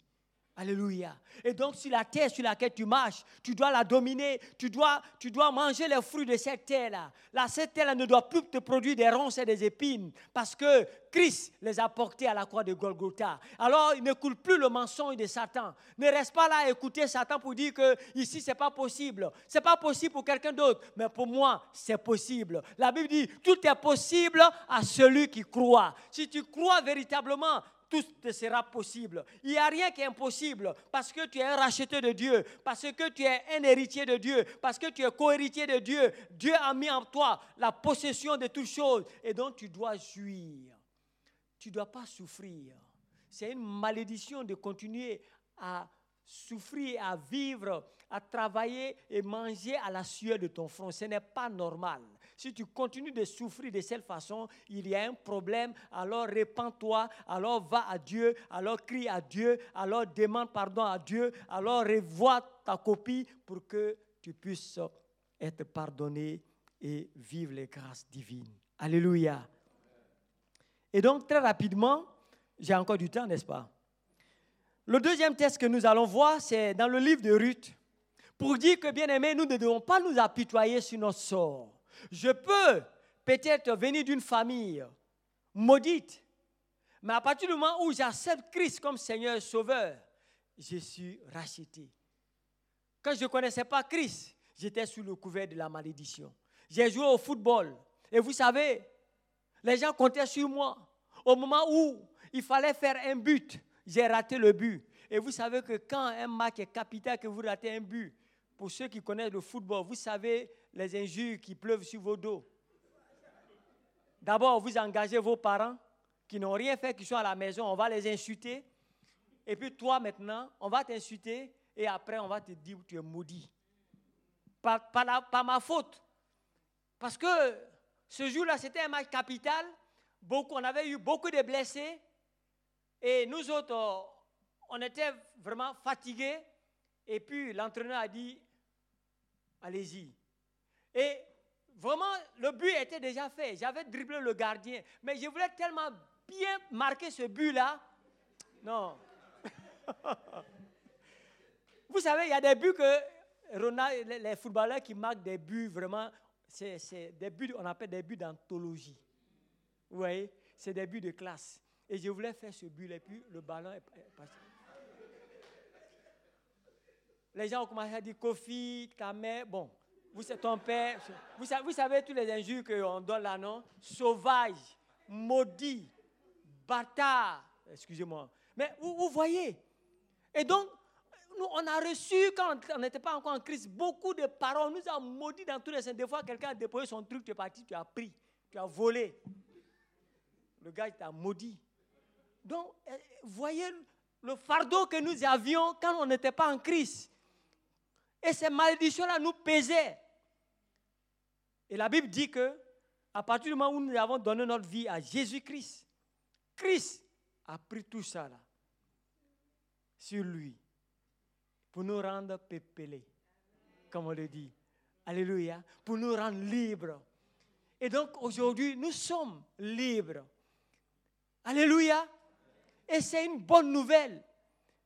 Alléluia. Et donc sur la terre sur laquelle tu marches, tu dois la dominer, tu dois, tu dois manger les fruits de cette terre-là. Là, cette terre-là ne doit plus te produire des ronces et des épines parce que Christ les a portés à la croix de Golgotha. Alors, il ne coule plus le mensonge de Satan. Ne reste pas là à écouter Satan pour dire que ici, c'est pas possible. C'est pas possible pour quelqu'un d'autre, mais pour moi, c'est possible. La Bible dit, tout est possible à celui qui croit. Si tu crois véritablement, tout te sera possible. Il n'y a rien qui est impossible parce que tu es un racheté de Dieu, parce que tu es un héritier de Dieu, parce que tu es co-héritier de Dieu. Dieu a mis en toi la possession de toutes choses et donc tu dois jouir. Tu ne dois pas souffrir. C'est une malédiction de continuer à souffrir, à vivre, à travailler et manger à la sueur de ton front. Ce n'est pas normal. Si tu continues de souffrir de cette façon, il y a un problème, alors répands-toi, alors va à Dieu, alors crie à Dieu, alors demande pardon à Dieu, alors revois ta copie pour que tu puisses être pardonné et vivre les grâces divines. Alléluia. Et donc, très rapidement, j'ai encore du temps, n'est-ce pas? Le deuxième test que nous allons voir, c'est dans le livre de Ruth, pour dire que, bien aimé, nous ne devons pas nous apitoyer sur notre sort. Je peux peut-être venir d'une famille maudite, mais à partir du moment où j'accepte Christ comme Seigneur et Sauveur, je suis racheté. Quand je ne connaissais pas Christ, j'étais sous le couvert de la malédiction. J'ai joué au football. Et vous savez, les gens comptaient sur moi. Au moment où il fallait faire un but, j'ai raté le but. Et vous savez que quand un match est capital, que vous ratez un but, pour ceux qui connaissent le football, vous savez les injures qui pleuvent sur vos dos. D'abord, vous engagez vos parents qui n'ont rien fait, qui sont à la maison, on va les insulter. Et puis toi maintenant, on va t'insulter. et après on va te dire que tu es maudit. Pas, ma faute. Parce que ce jour-là, c'était un match capital. Beaucoup, on avait eu beaucoup de blessés. Et nous autres, on était vraiment fatigués. Et puis l'entraîneur a dit, allez-y. Et vraiment, le but était déjà fait. J'avais dribblé le gardien. Mais je voulais tellement bien marquer ce but-là. Non. Vous savez, il y a des buts que les footballeurs qui marquent des buts vraiment, c'est des buts, on appelle des buts d'anthologie. Vous voyez, c'est des buts de classe. Et je voulais faire ce but, et puis le ballon est passé. Les gens ont commencé à dire Kofi, ta mère, bon, vous ton père. Vous savez, vous savez tous les injures qu'on donne là, non? Sauvage, maudit, bâtard, excusez-moi. Mais vous, voyez. Et donc, nous, on a reçu, quand on n'était pas encore en Christ, beaucoup de paroles. On nous a maudit dans tous les sens. Des fois, quelqu'un a déposé son truc, tu es parti, tu as pris, tu as volé. Le gars t'a maudit. Donc, euh, voyez le fardeau que nous avions quand on n'était pas en Christ. Et ces malédictions-là nous pesaient. Et la Bible dit que, à partir du moment où nous avons donné notre vie à Jésus-Christ, Christ a pris tout ça là, sur lui pour nous rendre pépélés, comme on le dit. Alléluia. Pour nous rendre libres. Et donc aujourd'hui, nous sommes libres. Alléluia. Et c'est une bonne nouvelle.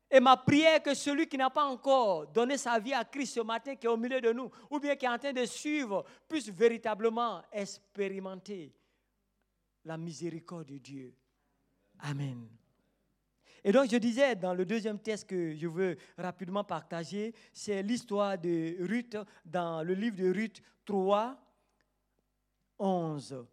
Et ma prière que celui qui n'a pas encore donné sa vie à Christ ce matin, qui est au milieu de nous, ou bien qui est en train de suivre, puisse véritablement expérimenter la miséricorde de Dieu. Amen. Et donc, je disais dans le deuxième texte que je veux rapidement partager, c'est l'histoire de Ruth dans le livre de Ruth 3, 11.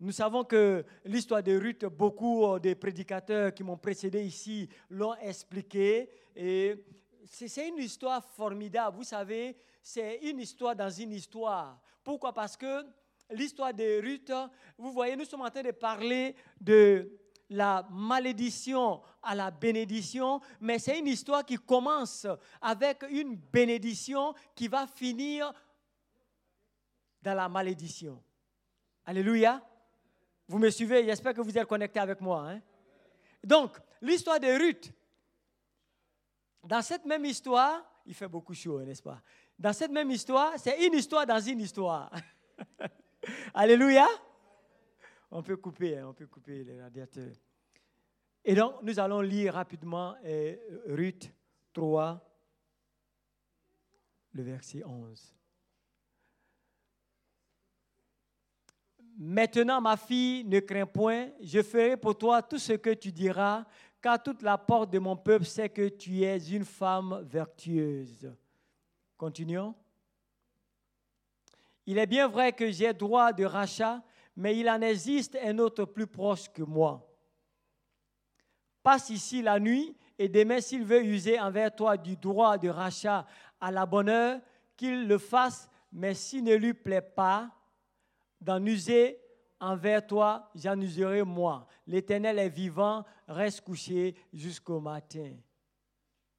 Nous savons que l'histoire de Ruth, beaucoup des prédicateurs qui m'ont précédé ici l'ont expliqué. Et c'est une histoire formidable. Vous savez, c'est une histoire dans une histoire. Pourquoi? Parce que l'histoire de Ruth, vous voyez, nous sommes en train de parler de la malédiction à la bénédiction, mais c'est une histoire qui commence avec une bénédiction qui va finir dans la malédiction. Alléluia. Vous me suivez, j'espère que vous êtes connectés avec moi. Hein. Donc, l'histoire de Ruth. Dans cette même histoire, il fait beaucoup chaud, n'est-ce pas? Dans cette même histoire, c'est une histoire dans une histoire. Alléluia. On peut couper, hein, on peut couper les radiateurs. Et donc, nous allons lire rapidement euh, Ruth 3, le verset 11. Maintenant, ma fille, ne crains point, je ferai pour toi tout ce que tu diras, car toute la porte de mon peuple sait que tu es une femme vertueuse. Continuons. Il est bien vrai que j'ai droit de rachat, mais il en existe un autre plus proche que moi. Passe ici la nuit, et demain, s'il veut user envers toi du droit de rachat à la bonne heure, qu'il le fasse, mais s'il ne lui plaît pas, d'en user envers toi, j'en userai moi. L'Éternel est vivant, reste couché jusqu'au matin.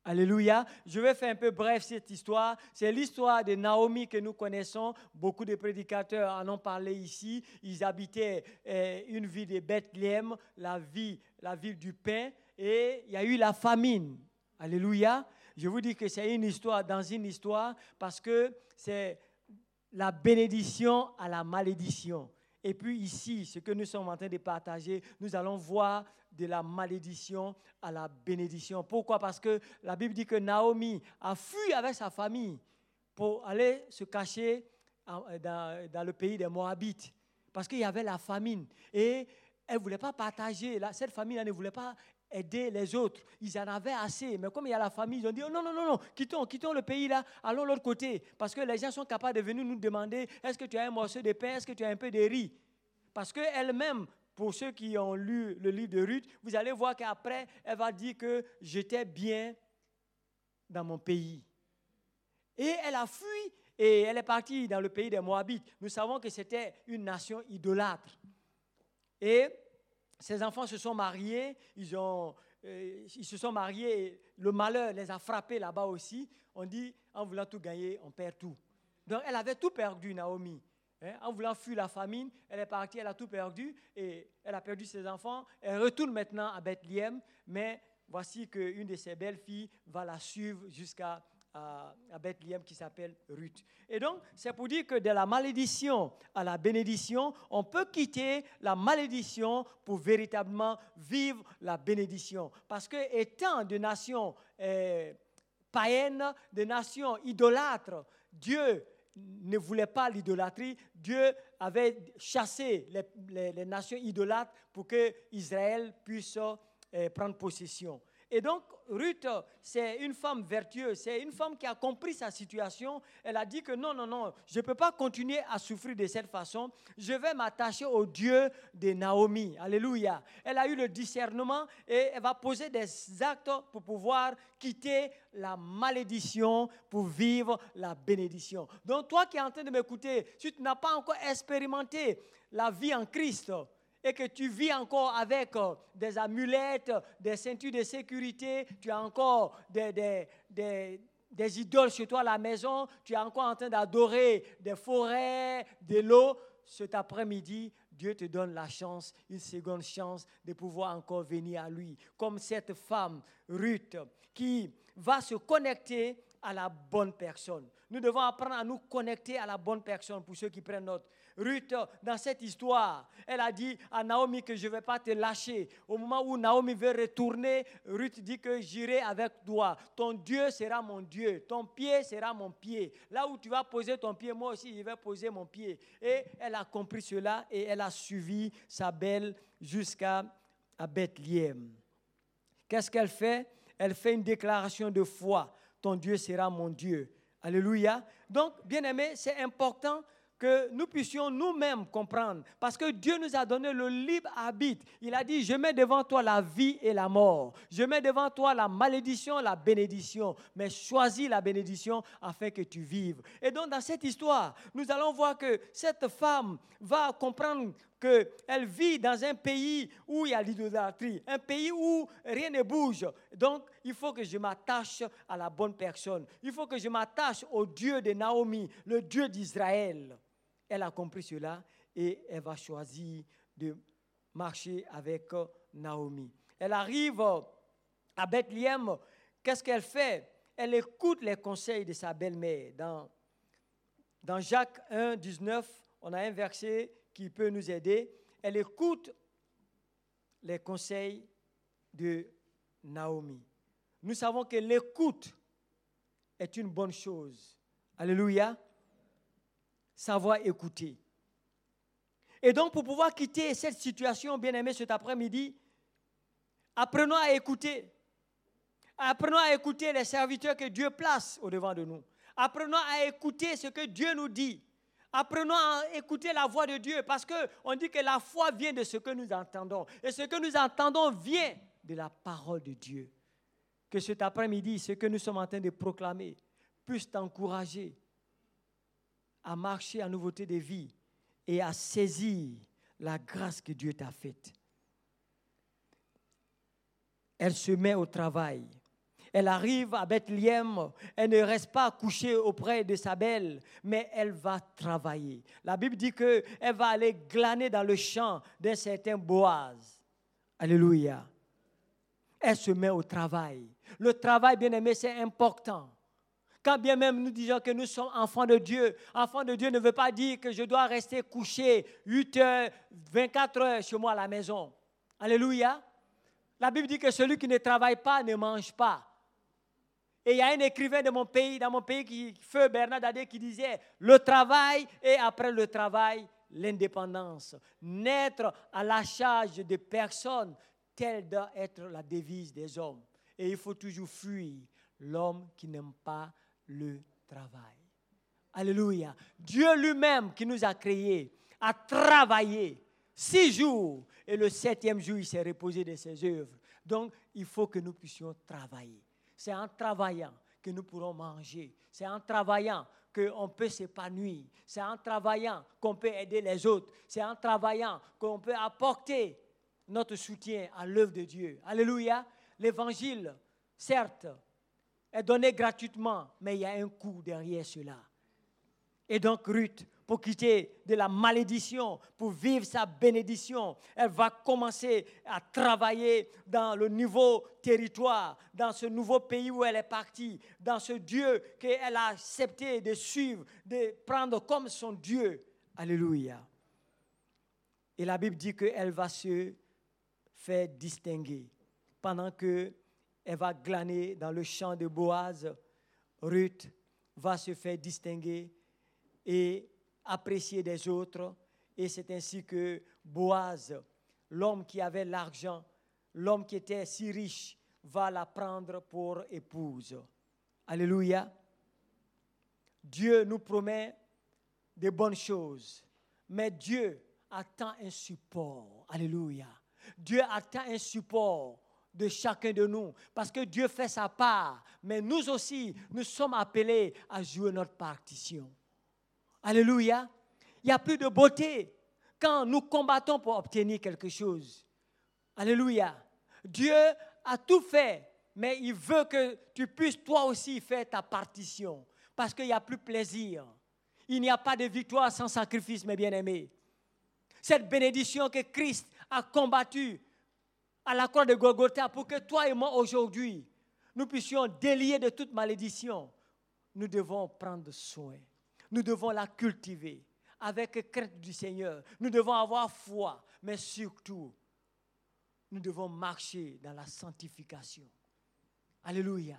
Alléluia. Je vais faire un peu bref cette histoire. C'est l'histoire de Naomi que nous connaissons. Beaucoup de prédicateurs en ont parlé ici. Ils habitaient eh, une ville de Bethléem, la ville, la ville du pain, et il y a eu la famine. Alléluia. Je vous dis que c'est une histoire dans une histoire parce que c'est la bénédiction à la malédiction. Et puis ici, ce que nous sommes en train de partager, nous allons voir de la malédiction à la bénédiction. Pourquoi? Parce que la Bible dit que Naomi a fui avec sa famille pour aller se cacher dans, le pays des Moabites. Parce qu'il y avait la famine. Et elle ne voulait pas partager. Cette famille ne voulait pas aider les autres. Ils en avaient assez. Mais comme il y a la famille, ils ont dit, oh, non, non, non, non, quittons, quittons le pays là, allons de l'autre côté. Parce que les gens sont capables de venir nous demander, est-ce que tu as un morceau de pain, est-ce que tu as un peu de riz? Parce qu'elle-même, pour ceux qui ont lu le livre de Ruth, vous allez voir qu'après, elle va dire que j'étais bien dans mon pays. Et elle a fui et elle est partie dans le pays des Moabites. Nous savons que c'était une nation idolâtre. Et ses enfants se sont mariés, ils ont euh, ils se sont mariés, et le malheur les a frappés là-bas aussi. On dit, en voulant tout gagner, on perd tout. Donc elle avait tout perdu, Naomi. Hein, en voulant fuir la famine, elle est partie, elle a tout perdu et elle a perdu ses enfants. Elle retourne maintenant à Bethléem, mais voici qu'une de ses belles filles va la suivre jusqu'à à, Bethléem qui s'appelle Ruth. Et donc, c'est pour dire que de la malédiction à la bénédiction, on peut quitter la malédiction pour véritablement vivre la bénédiction. Parce que étant de nations euh, païennes, de nations idolâtres, Dieu ne voulait pas l'idolâtrie. Dieu avait chassé les, nations idolâtres pour que Israël puisse euh, prendre possession. Et donc, Ruth, c'est une femme vertueuse, c'est une femme qui a compris sa situation. Elle a dit que non, non, non, je ne peux pas continuer à souffrir de cette façon. Je vais m'attacher au Dieu de Naomi. Alléluia. Elle a eu le discernement et elle va poser des actes pour pouvoir quitter la malédiction pour vivre la bénédiction. Donc, toi qui es en train de m'écouter, si tu n'as pas encore expérimenté la vie en Christ, et que tu vis encore avec euh, des amulettes, des ceintures de sécurité, tu as encore des, des, idoles chez toi à la maison, tu es encore en train d'adorer des forêts, de l'eau, cet après-midi, Dieu te donne la chance, une seconde chance de pouvoir encore venir à lui. Comme cette femme, Ruth, qui va se connecter à la bonne personne. Nous devons apprendre à nous connecter à la bonne personne pour ceux qui prennent note. Ruth, dans cette histoire, elle a dit à Naomi que je ne vais pas te lâcher. Au moment où Naomi veut retourner, Ruth dit que j'irai avec toi. Ton Dieu sera mon Dieu. Ton pied sera mon pied. Là où tu vas poser ton pied, moi aussi, je vais poser mon pied. Et elle a compris cela et elle a suivi sa belle jusqu'à Bethléem. Qu'est-ce qu'elle fait? Elle fait une déclaration de foi. Ton Dieu sera mon Dieu. Alléluia. Donc, bien aimé, c'est important que nous puissions nous-mêmes comprendre. Parce que Dieu nous a donné le libre arbitre. Il a dit, je mets devant toi la vie et la mort. Je mets devant toi la malédiction, la bénédiction. Mais choisis la bénédiction afin que tu vives. Et donc dans cette histoire, nous allons voir que cette femme va comprendre qu'elle vit dans un pays où il y a l'idolâtrie, un pays où rien ne bouge. Donc, il faut que je m'attache à la bonne personne. Il faut que je m'attache au Dieu de Naomi, le Dieu d'Israël. Elle a compris cela et elle va choisir de marcher avec Naomi. Elle arrive à Bethléem. Qu'est-ce qu'elle fait? Elle écoute les conseils de sa belle-mère. Dans, dans Jacques 1, 19, on a un verset qui peut nous aider. Elle écoute les conseils de Naomi. Nous savons que l'écoute est une bonne chose. Alléluia savoir écouter. Et donc, pour pouvoir quitter cette situation, bien aimé, cet après-midi, apprenons à écouter. Apprenons à écouter les serviteurs que Dieu place au-devant de nous. Apprenons à écouter ce que Dieu nous dit. Apprenons à écouter la voix de Dieu parce qu'on dit que la foi vient de ce que nous entendons. Et ce que nous entendons vient de la parole de Dieu. Que cet après-midi, ce que nous sommes en train de proclamer puisse t'encourager, à marcher en nouveauté de vie et à saisir la grâce que Dieu t'a faite. Elle se met au travail. Elle arrive à Bethléem, elle ne reste pas couchée auprès de sa belle, mais elle va travailler. La Bible dit qu'elle va aller glaner dans le champ d'un certain Boaz. Alléluia. Elle se met au travail. Le travail, bien aimé, c'est important. Quand bien même nous disons que nous sommes enfants de Dieu, enfant de Dieu ne veut pas dire que je dois rester couché 8 heures, 24 heures chez moi à la maison. Alléluia. La Bible dit que celui qui ne travaille pas ne mange pas. Et il y a un écrivain de mon pays, dans mon pays, qui, Feu Bernard Dadé, qui disait Le travail et après le travail, l'indépendance. Naître à la charge de personnes, telle doit être la devise des hommes. Et il faut toujours fuir l'homme qui n'aime pas le travail. Alléluia. Dieu lui-même qui nous a créés a travaillé six jours et le septième jour, il s'est reposé de ses œuvres. Donc, il faut que nous puissions travailler. C'est en travaillant que nous pourrons manger. C'est en travaillant qu'on peut s'épanouir. C'est en travaillant qu'on peut aider les autres. C'est en travaillant qu'on peut apporter notre soutien à l'œuvre de Dieu. Alléluia. l'évangile, certes, est donné gratuitement, mais il y a un coût derrière cela. Et donc Ruth, pour quitter de la malédiction, pour vivre sa bénédiction, elle va commencer à travailler dans le nouveau territoire, dans ce nouveau pays où elle est partie, dans ce Dieu qu'elle a accepté de suivre, de prendre comme son Dieu. Alléluia. Et la Bible dit qu'elle va se faire distinguer pendant que elle va glaner dans le champ de Boaz. Ruth va se faire distinguer et apprécier des autres. Et c'est ainsi que Boaz, l'homme qui avait l'argent, l'homme qui était si riche, va la prendre pour épouse. Alléluia. Dieu nous promet de bonnes choses, mais Dieu attend un support. Alléluia. Dieu attend un support de chacun de nous. Parce que Dieu fait sa part, mais nous aussi, nous sommes appelés à jouer notre partition. Alléluia. Il n'y a plus de beauté quand nous combattons pour obtenir quelque chose. Alléluia. Dieu a tout fait, mais il veut que tu puisses toi aussi faire ta partition. Parce qu'il n'y a plus plaisir. Il n'y a pas de victoire sans sacrifice, mes bien-aimés. Cette bénédiction que Christ a combattue à la croix de Golgotha pour que toi et moi aujourd'hui, nous puissions délier de toute malédiction. Nous devons prendre soin. Nous devons la cultiver avec crainte du Seigneur. Nous devons avoir foi, mais surtout, nous devons marcher dans la sanctification. Alléluia.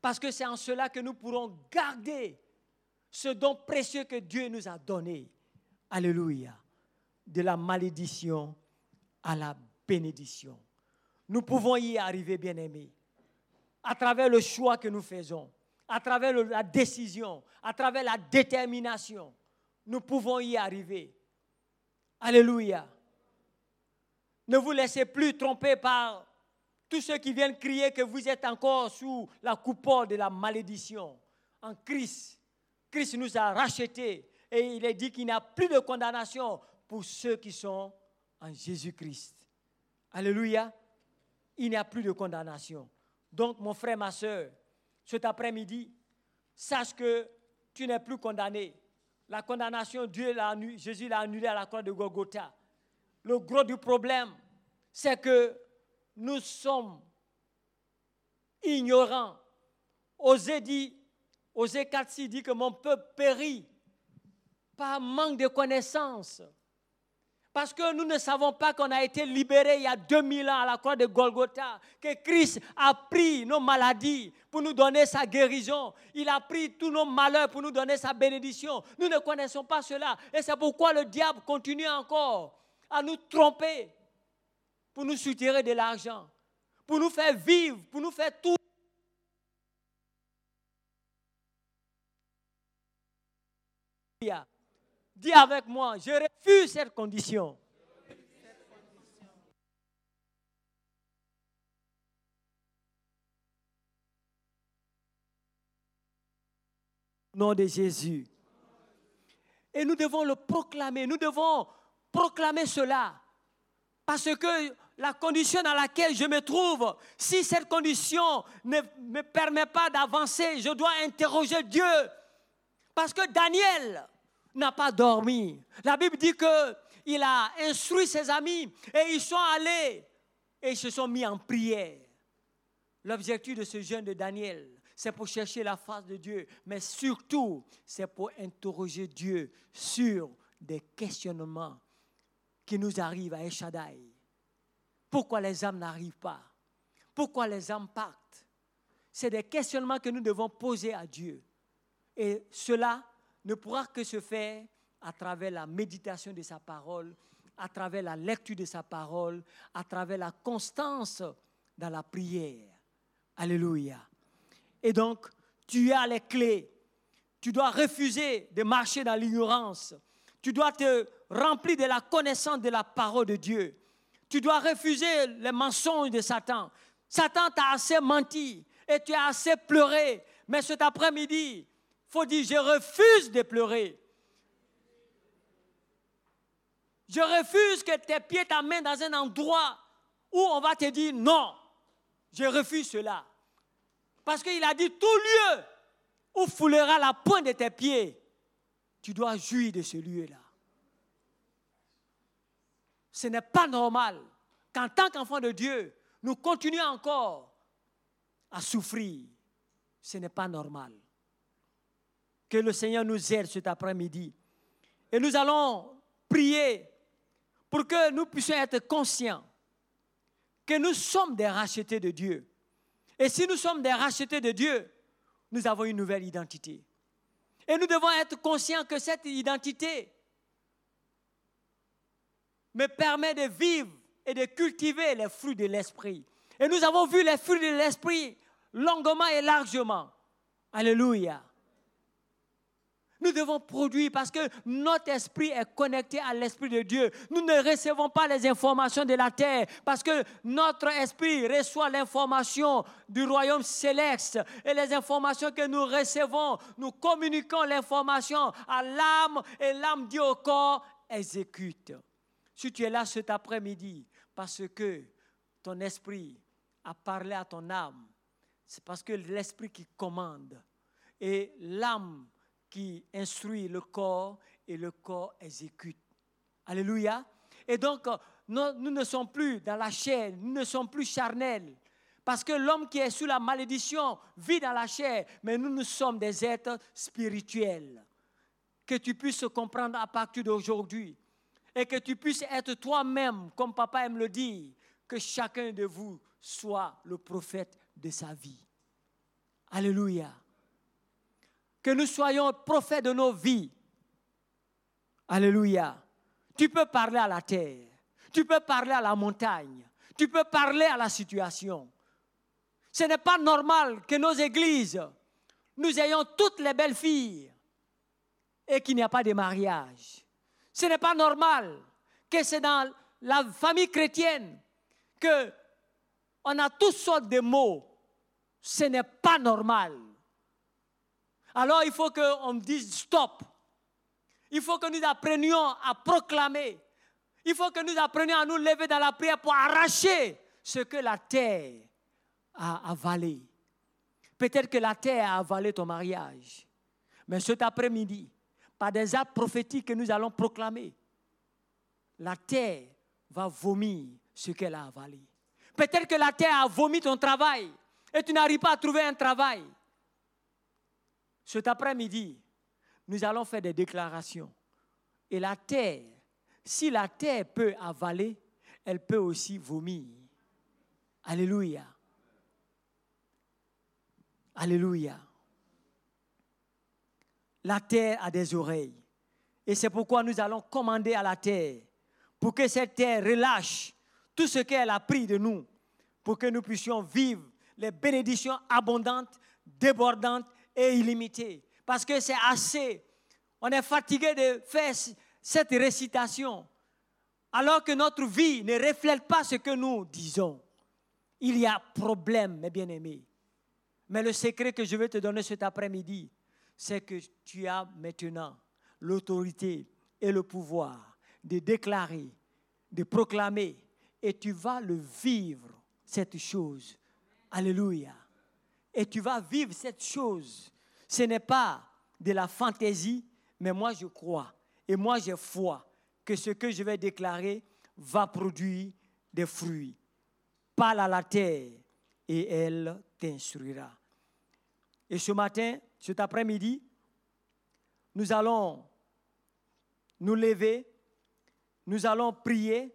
Parce que c'est en cela que nous pourrons garder ce don précieux que Dieu nous a donné. Alléluia. De la malédiction à la bénédiction. Nous pouvons y arriver, bien-aimés, à travers le choix que nous faisons, à travers la décision, à travers la détermination. Nous pouvons y arriver. Alléluia. Ne vous laissez plus tromper par tous ceux qui viennent crier que vous êtes encore sous la coupole de la malédiction. En Christ, Christ nous a rachetés et il est dit qu'il n'y a plus de condamnation pour ceux qui sont en Jésus-Christ. Alléluia. Il n'y a plus de condamnation. Donc, mon frère, ma soeur, cet après-midi, sache que tu n'es plus condamné. La condamnation, Dieu l'a, Jésus l'a annulée à la croix de Golgotha. Le gros du problème, c'est que nous sommes ignorants. Osée dit, Osée 4 dit que mon peuple périt par manque de connaissances. Parce que nous ne savons pas qu'on a été libérés il y a 2000 ans à la croix de Golgotha, que Christ a pris nos maladies pour nous donner sa guérison. Il a pris tous nos malheurs pour nous donner sa bénédiction. Nous ne connaissons pas cela. Et c'est pourquoi le diable continue encore à nous tromper pour nous soutirer de l'argent, pour nous faire vivre, pour nous faire tout. Dis avec moi, je refuse cette condition. nom de Jésus. Et nous devons le proclamer, nous devons proclamer cela. Parce que la condition dans laquelle je me trouve, si cette condition ne me permet pas d'avancer, je dois interroger Dieu. Parce que Daniel, n'a pas dormi. La Bible dit qu'il a instruit ses amis et ils sont allés et ils se sont mis en prière. L'objectif de ce jeûne de Daniel, c'est pour chercher la face de Dieu, mais surtout, c'est pour interroger Dieu sur des questionnements qui nous arrivent à Eshadai. Pourquoi les âmes n'arrivent pas? Pourquoi les âmes partent? C'est des questionnements que nous devons poser à Dieu. Et cela ne pourra que se faire à travers la méditation de sa parole, à travers la lecture de sa parole, à travers la constance dans la prière. Alléluia. Et donc, tu as les clés. Tu dois refuser de marcher dans l'ignorance. Tu dois te remplir de la connaissance de la parole de Dieu. Tu dois refuser les mensonges de Satan. Satan t'a assez menti et tu as assez pleuré. Mais cet après-midi, faut dire, je refuse de pleurer. Je refuse que tes pieds t'amènent dans un endroit où on va te dire non. Je refuse cela. Parce qu'il a dit tout lieu où foulera la pointe de tes pieds, tu dois jouir de ce lieu-là. Ce n'est pas normal qu'en tant qu'enfant de Dieu, nous continuions encore à souffrir. Ce n'est pas normal. Que le Seigneur nous aide cet après-midi. Et nous allons prier pour que nous puissions être conscients que nous sommes des rachetés de Dieu. Et si nous sommes des rachetés de Dieu, nous avons une nouvelle identité. Et nous devons être conscients que cette identité me permet de vivre et de cultiver les fruits de l'esprit. Et nous avons vu les fruits de l'esprit longuement et largement. Alléluia. Nous devons produire parce que notre esprit est connecté à l'esprit de Dieu. Nous ne recevons pas les informations de la terre parce que notre esprit reçoit l'information du royaume céleste. Et les informations que nous recevons, nous communiquons l'information à l'âme et l'âme dit au corps, exécute. Si tu es là cet après-midi parce que ton esprit a parlé à ton âme, c'est parce que l'esprit qui commande et l'âme qui instruit le corps et le corps exécute. Alléluia. Et donc, nous, ne sommes plus dans la chair, nous ne sommes plus charnels. Parce que l'homme qui est sous la malédiction vit dans la chair, mais nous, nous sommes des êtres spirituels. Que tu puisses comprendre à partir d'aujourd'hui et que tu puisses être toi-même, comme papa aime le dire, que chacun de vous soit le prophète de sa vie. Alléluia que nous soyons prophètes de nos vies. Alléluia. Tu peux parler à la terre, tu peux parler à la montagne, tu peux parler à la situation. Ce n'est pas normal que nos églises, nous ayons toutes les belles filles et qu'il n'y a pas de mariage. Ce n'est pas normal que c'est dans la famille chrétienne que on a toutes sortes de mots. Ce n'est pas normal. Alors il faut qu'on dise stop. Il faut que nous apprenions à proclamer. Il faut que nous apprenions à nous lever dans la prière pour arracher ce que la terre a avalé. Peut-être que la terre a avalé ton mariage. Mais cet après-midi, par des actes prophétiques que nous allons proclamer, la terre va vomir ce qu'elle a avalé. Peut-être que la terre a vomi ton travail et tu n'arrives pas à trouver un travail. Cet après-midi, nous allons faire des déclarations. Et la terre, si la terre peut avaler, elle peut aussi vomir. Alléluia. Alléluia. La terre a des oreilles. Et c'est pourquoi nous allons commander à la terre pour que cette terre relâche tout ce qu'elle a pris de nous, pour que nous puissions vivre les bénédictions abondantes, débordantes et illimité. Parce que c'est assez. On est fatigué de faire cette récitation. Alors que notre vie ne reflète pas ce que nous disons. Il y a problème, mes bien-aimés. Mais le secret que je vais te donner cet après-midi, c'est que tu as maintenant l'autorité et le pouvoir de déclarer, de proclamer, et tu vas le vivre, cette chose. Alléluia et tu vas vivre cette chose. Ce n'est pas de la fantaisie, mais moi je crois et moi j'ai foi que ce que je vais déclarer va produire des fruits. Parle à la terre et elle t'instruira. Et ce matin, cet après-midi, nous allons nous lever, nous allons prier.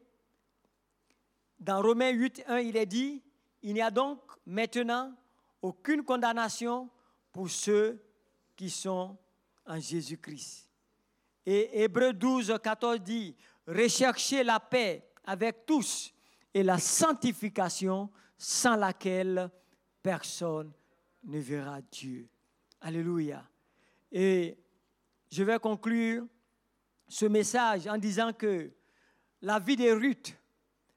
Dans Romains 8, 1, il est dit, il n'y a donc maintenant aucune condamnation pour ceux qui sont en Jésus-Christ. Et Hébreu 12, 14 dit, recherchez la paix avec tous et la sanctification sans laquelle personne ne verra Dieu. Alléluia. Et je vais conclure ce message en disant que la vie de Ruth,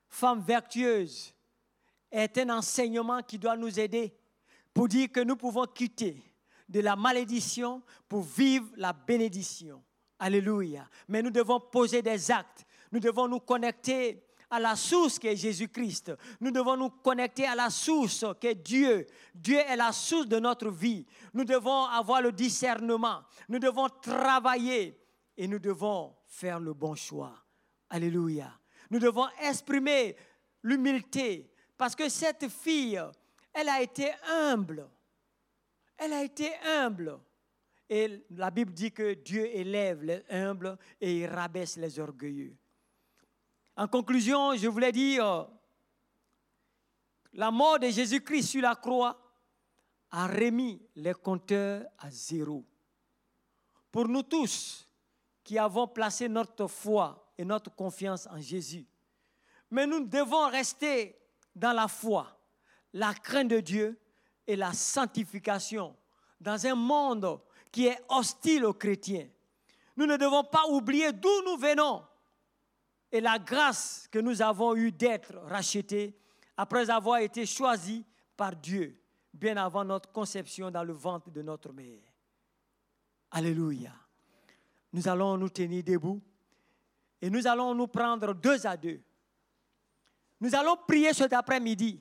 femme vertueuse, est un enseignement qui doit nous aider pour dire que nous pouvons quitter de la malédiction pour vivre la bénédiction. Alléluia. Mais nous devons poser des actes. Nous devons nous connecter à la source qui est Jésus-Christ. Nous devons nous connecter à la source qui est Dieu. Dieu est la source de notre vie. Nous devons avoir le discernement. Nous devons travailler et nous devons faire le bon choix. Alléluia. Nous devons exprimer l'humilité parce que cette fille, elle a été humble. Elle a été humble. Et la Bible dit que Dieu élève les humbles et il rabaisse les orgueilleux. En conclusion, je voulais dire, la mort de Jésus-Christ sur la croix a remis les compteurs à zéro. Pour nous tous qui avons placé notre foi et notre confiance en Jésus, mais nous devons rester dans la foi, la crainte de Dieu et la sanctification dans un monde qui est hostile aux chrétiens. Nous ne devons pas oublier d'où nous venons et la grâce que nous avons eue d'être rachetés après avoir été choisis par Dieu bien avant notre conception dans le ventre de notre mère. Alléluia. Nous allons nous tenir debout et nous allons nous prendre deux à deux. Nous allons prier cet après-midi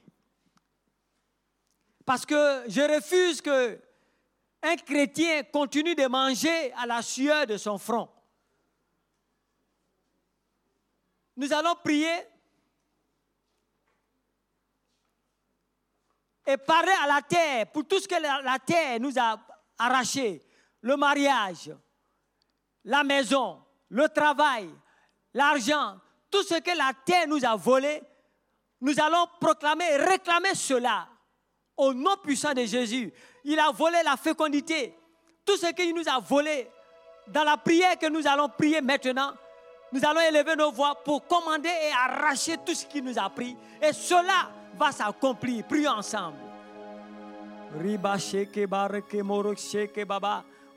parce que je refuse que un chrétien continue de manger à la sueur de son front. Nous allons prier et parler à la terre pour tout ce que la, terre nous a arraché. Le mariage, la maison, le travail, l'argent, tout ce que la terre nous a volé, nous allons proclamer et réclamer cela au nom puissant de Jésus. Il a volé la fécondité. Tout ce qu'il nous a volé dans la prière que nous allons prier maintenant, nous allons élever nos voix pour commander et arracher tout ce qu'il nous a pris. Et cela va s'accomplir. Prions ensemble.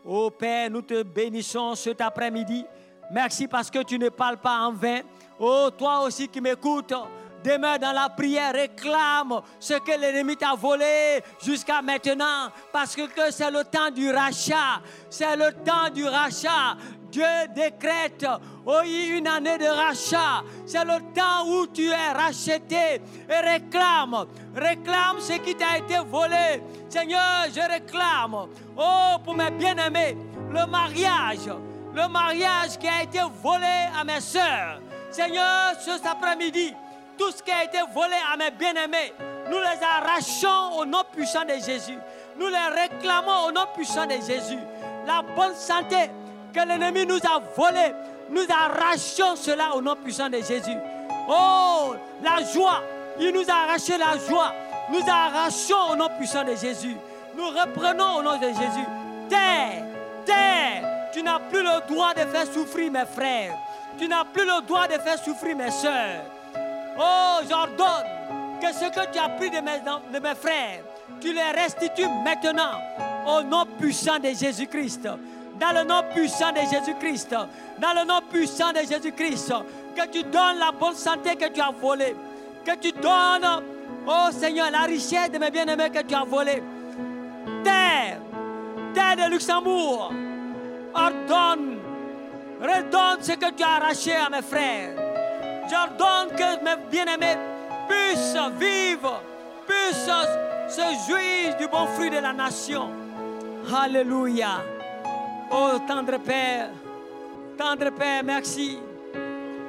Oh Père, nous te bénissons cet après-midi. Merci parce que tu ne parles pas en vain. Oh, toi aussi qui m'écoutes, demeure dans la prière, réclame ce que l'ennemi t'a volé jusqu'à maintenant, parce que c'est le temps du rachat. C'est le temps du rachat. Dieu décrète oh, une année de rachat. C'est le temps où tu es racheté et réclame. Réclame ce qui t'a été volé. Seigneur, je réclame. Oh, pour mes bien-aimés, le mariage. Le mariage qui a été volé à mes soeurs. Seigneur, ce après-midi, tout ce qui a été volé à mes bien-aimés, nous les arrachons au nom puissant de Jésus. Nous les réclamons au nom puissant de Jésus. La bonne santé, que l'ennemi nous a volé, nous arrachons cela au nom puissant de Jésus. Oh, la joie, il nous a arraché la joie. Nous arrachons au nom puissant de Jésus. Nous reprenons au nom de Jésus. Terre, terre, tu n'as plus le droit de faire souffrir mes frères. Tu n'as plus le droit de faire souffrir mes soeurs. Oh, j'ordonne que ce que tu as pris de mes, frères, tu les restitues maintenant au nom puissant de Jésus-Christ. Dans le nom puissant de Jésus-Christ, dans le nom puissant de Jésus-Christ, que tu donnes la bonne santé que tu as volée, que tu donnes, oh Seigneur, la richesse de mes bien-aimés que tu as volée. Terre, terre de Luxembourg, ordonne, redonne ce que tu as arraché à mes frères. J'ordonne que mes bien-aimés puissent vivre, puissent se jouir du bon fruit de la nation. Alléluia. Oh, tendre Père, tendre Père, merci.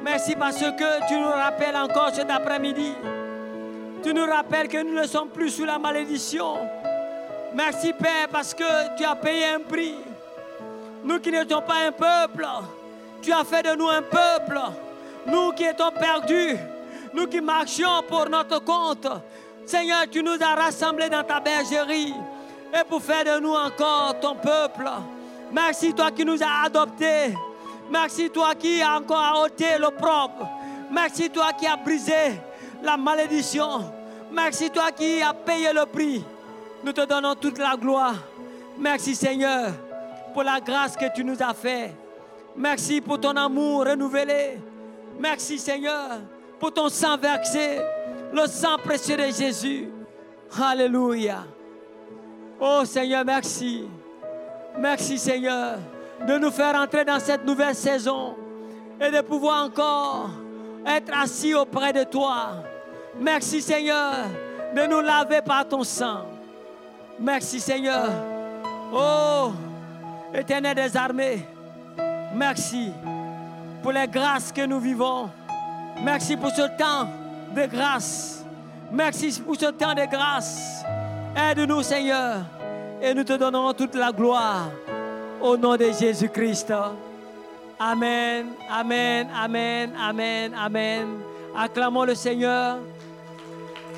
Merci parce que tu nous rappelles encore cet après-midi. Tu nous rappelles que nous ne sommes plus sous la malédiction. Merci Père parce que tu as payé un prix. Nous qui n'étions pas un peuple, tu as fait de nous un peuple. Nous qui étions perdus, nous qui marchions pour notre compte. Seigneur, tu nous as rassemblés dans ta bergerie et pour faire de nous encore ton peuple. Merci toi qui nous as adoptés. Merci toi qui as encore ôté le propre. Merci toi qui as brisé la malédiction. Merci toi qui as payé le prix. Nous te donnons toute la gloire. Merci Seigneur pour la grâce que tu nous as fait. Merci pour ton amour renouvelé. Merci Seigneur pour ton sang versé, le sang précieux de Jésus. Alléluia. Oh Seigneur, merci. Merci Seigneur de nous faire entrer dans cette nouvelle saison et de pouvoir encore être assis auprès de toi. Merci Seigneur de nous laver par ton sang. Merci Seigneur. Oh, éternel des armées, merci pour les grâces que nous vivons. Merci pour ce temps de grâce. Merci pour ce temps de grâce. Aide-nous Seigneur et nous te donnerons toute la gloire au nom de Jésus-Christ. Amen, amen, amen, amen, amen. Acclamons le Seigneur.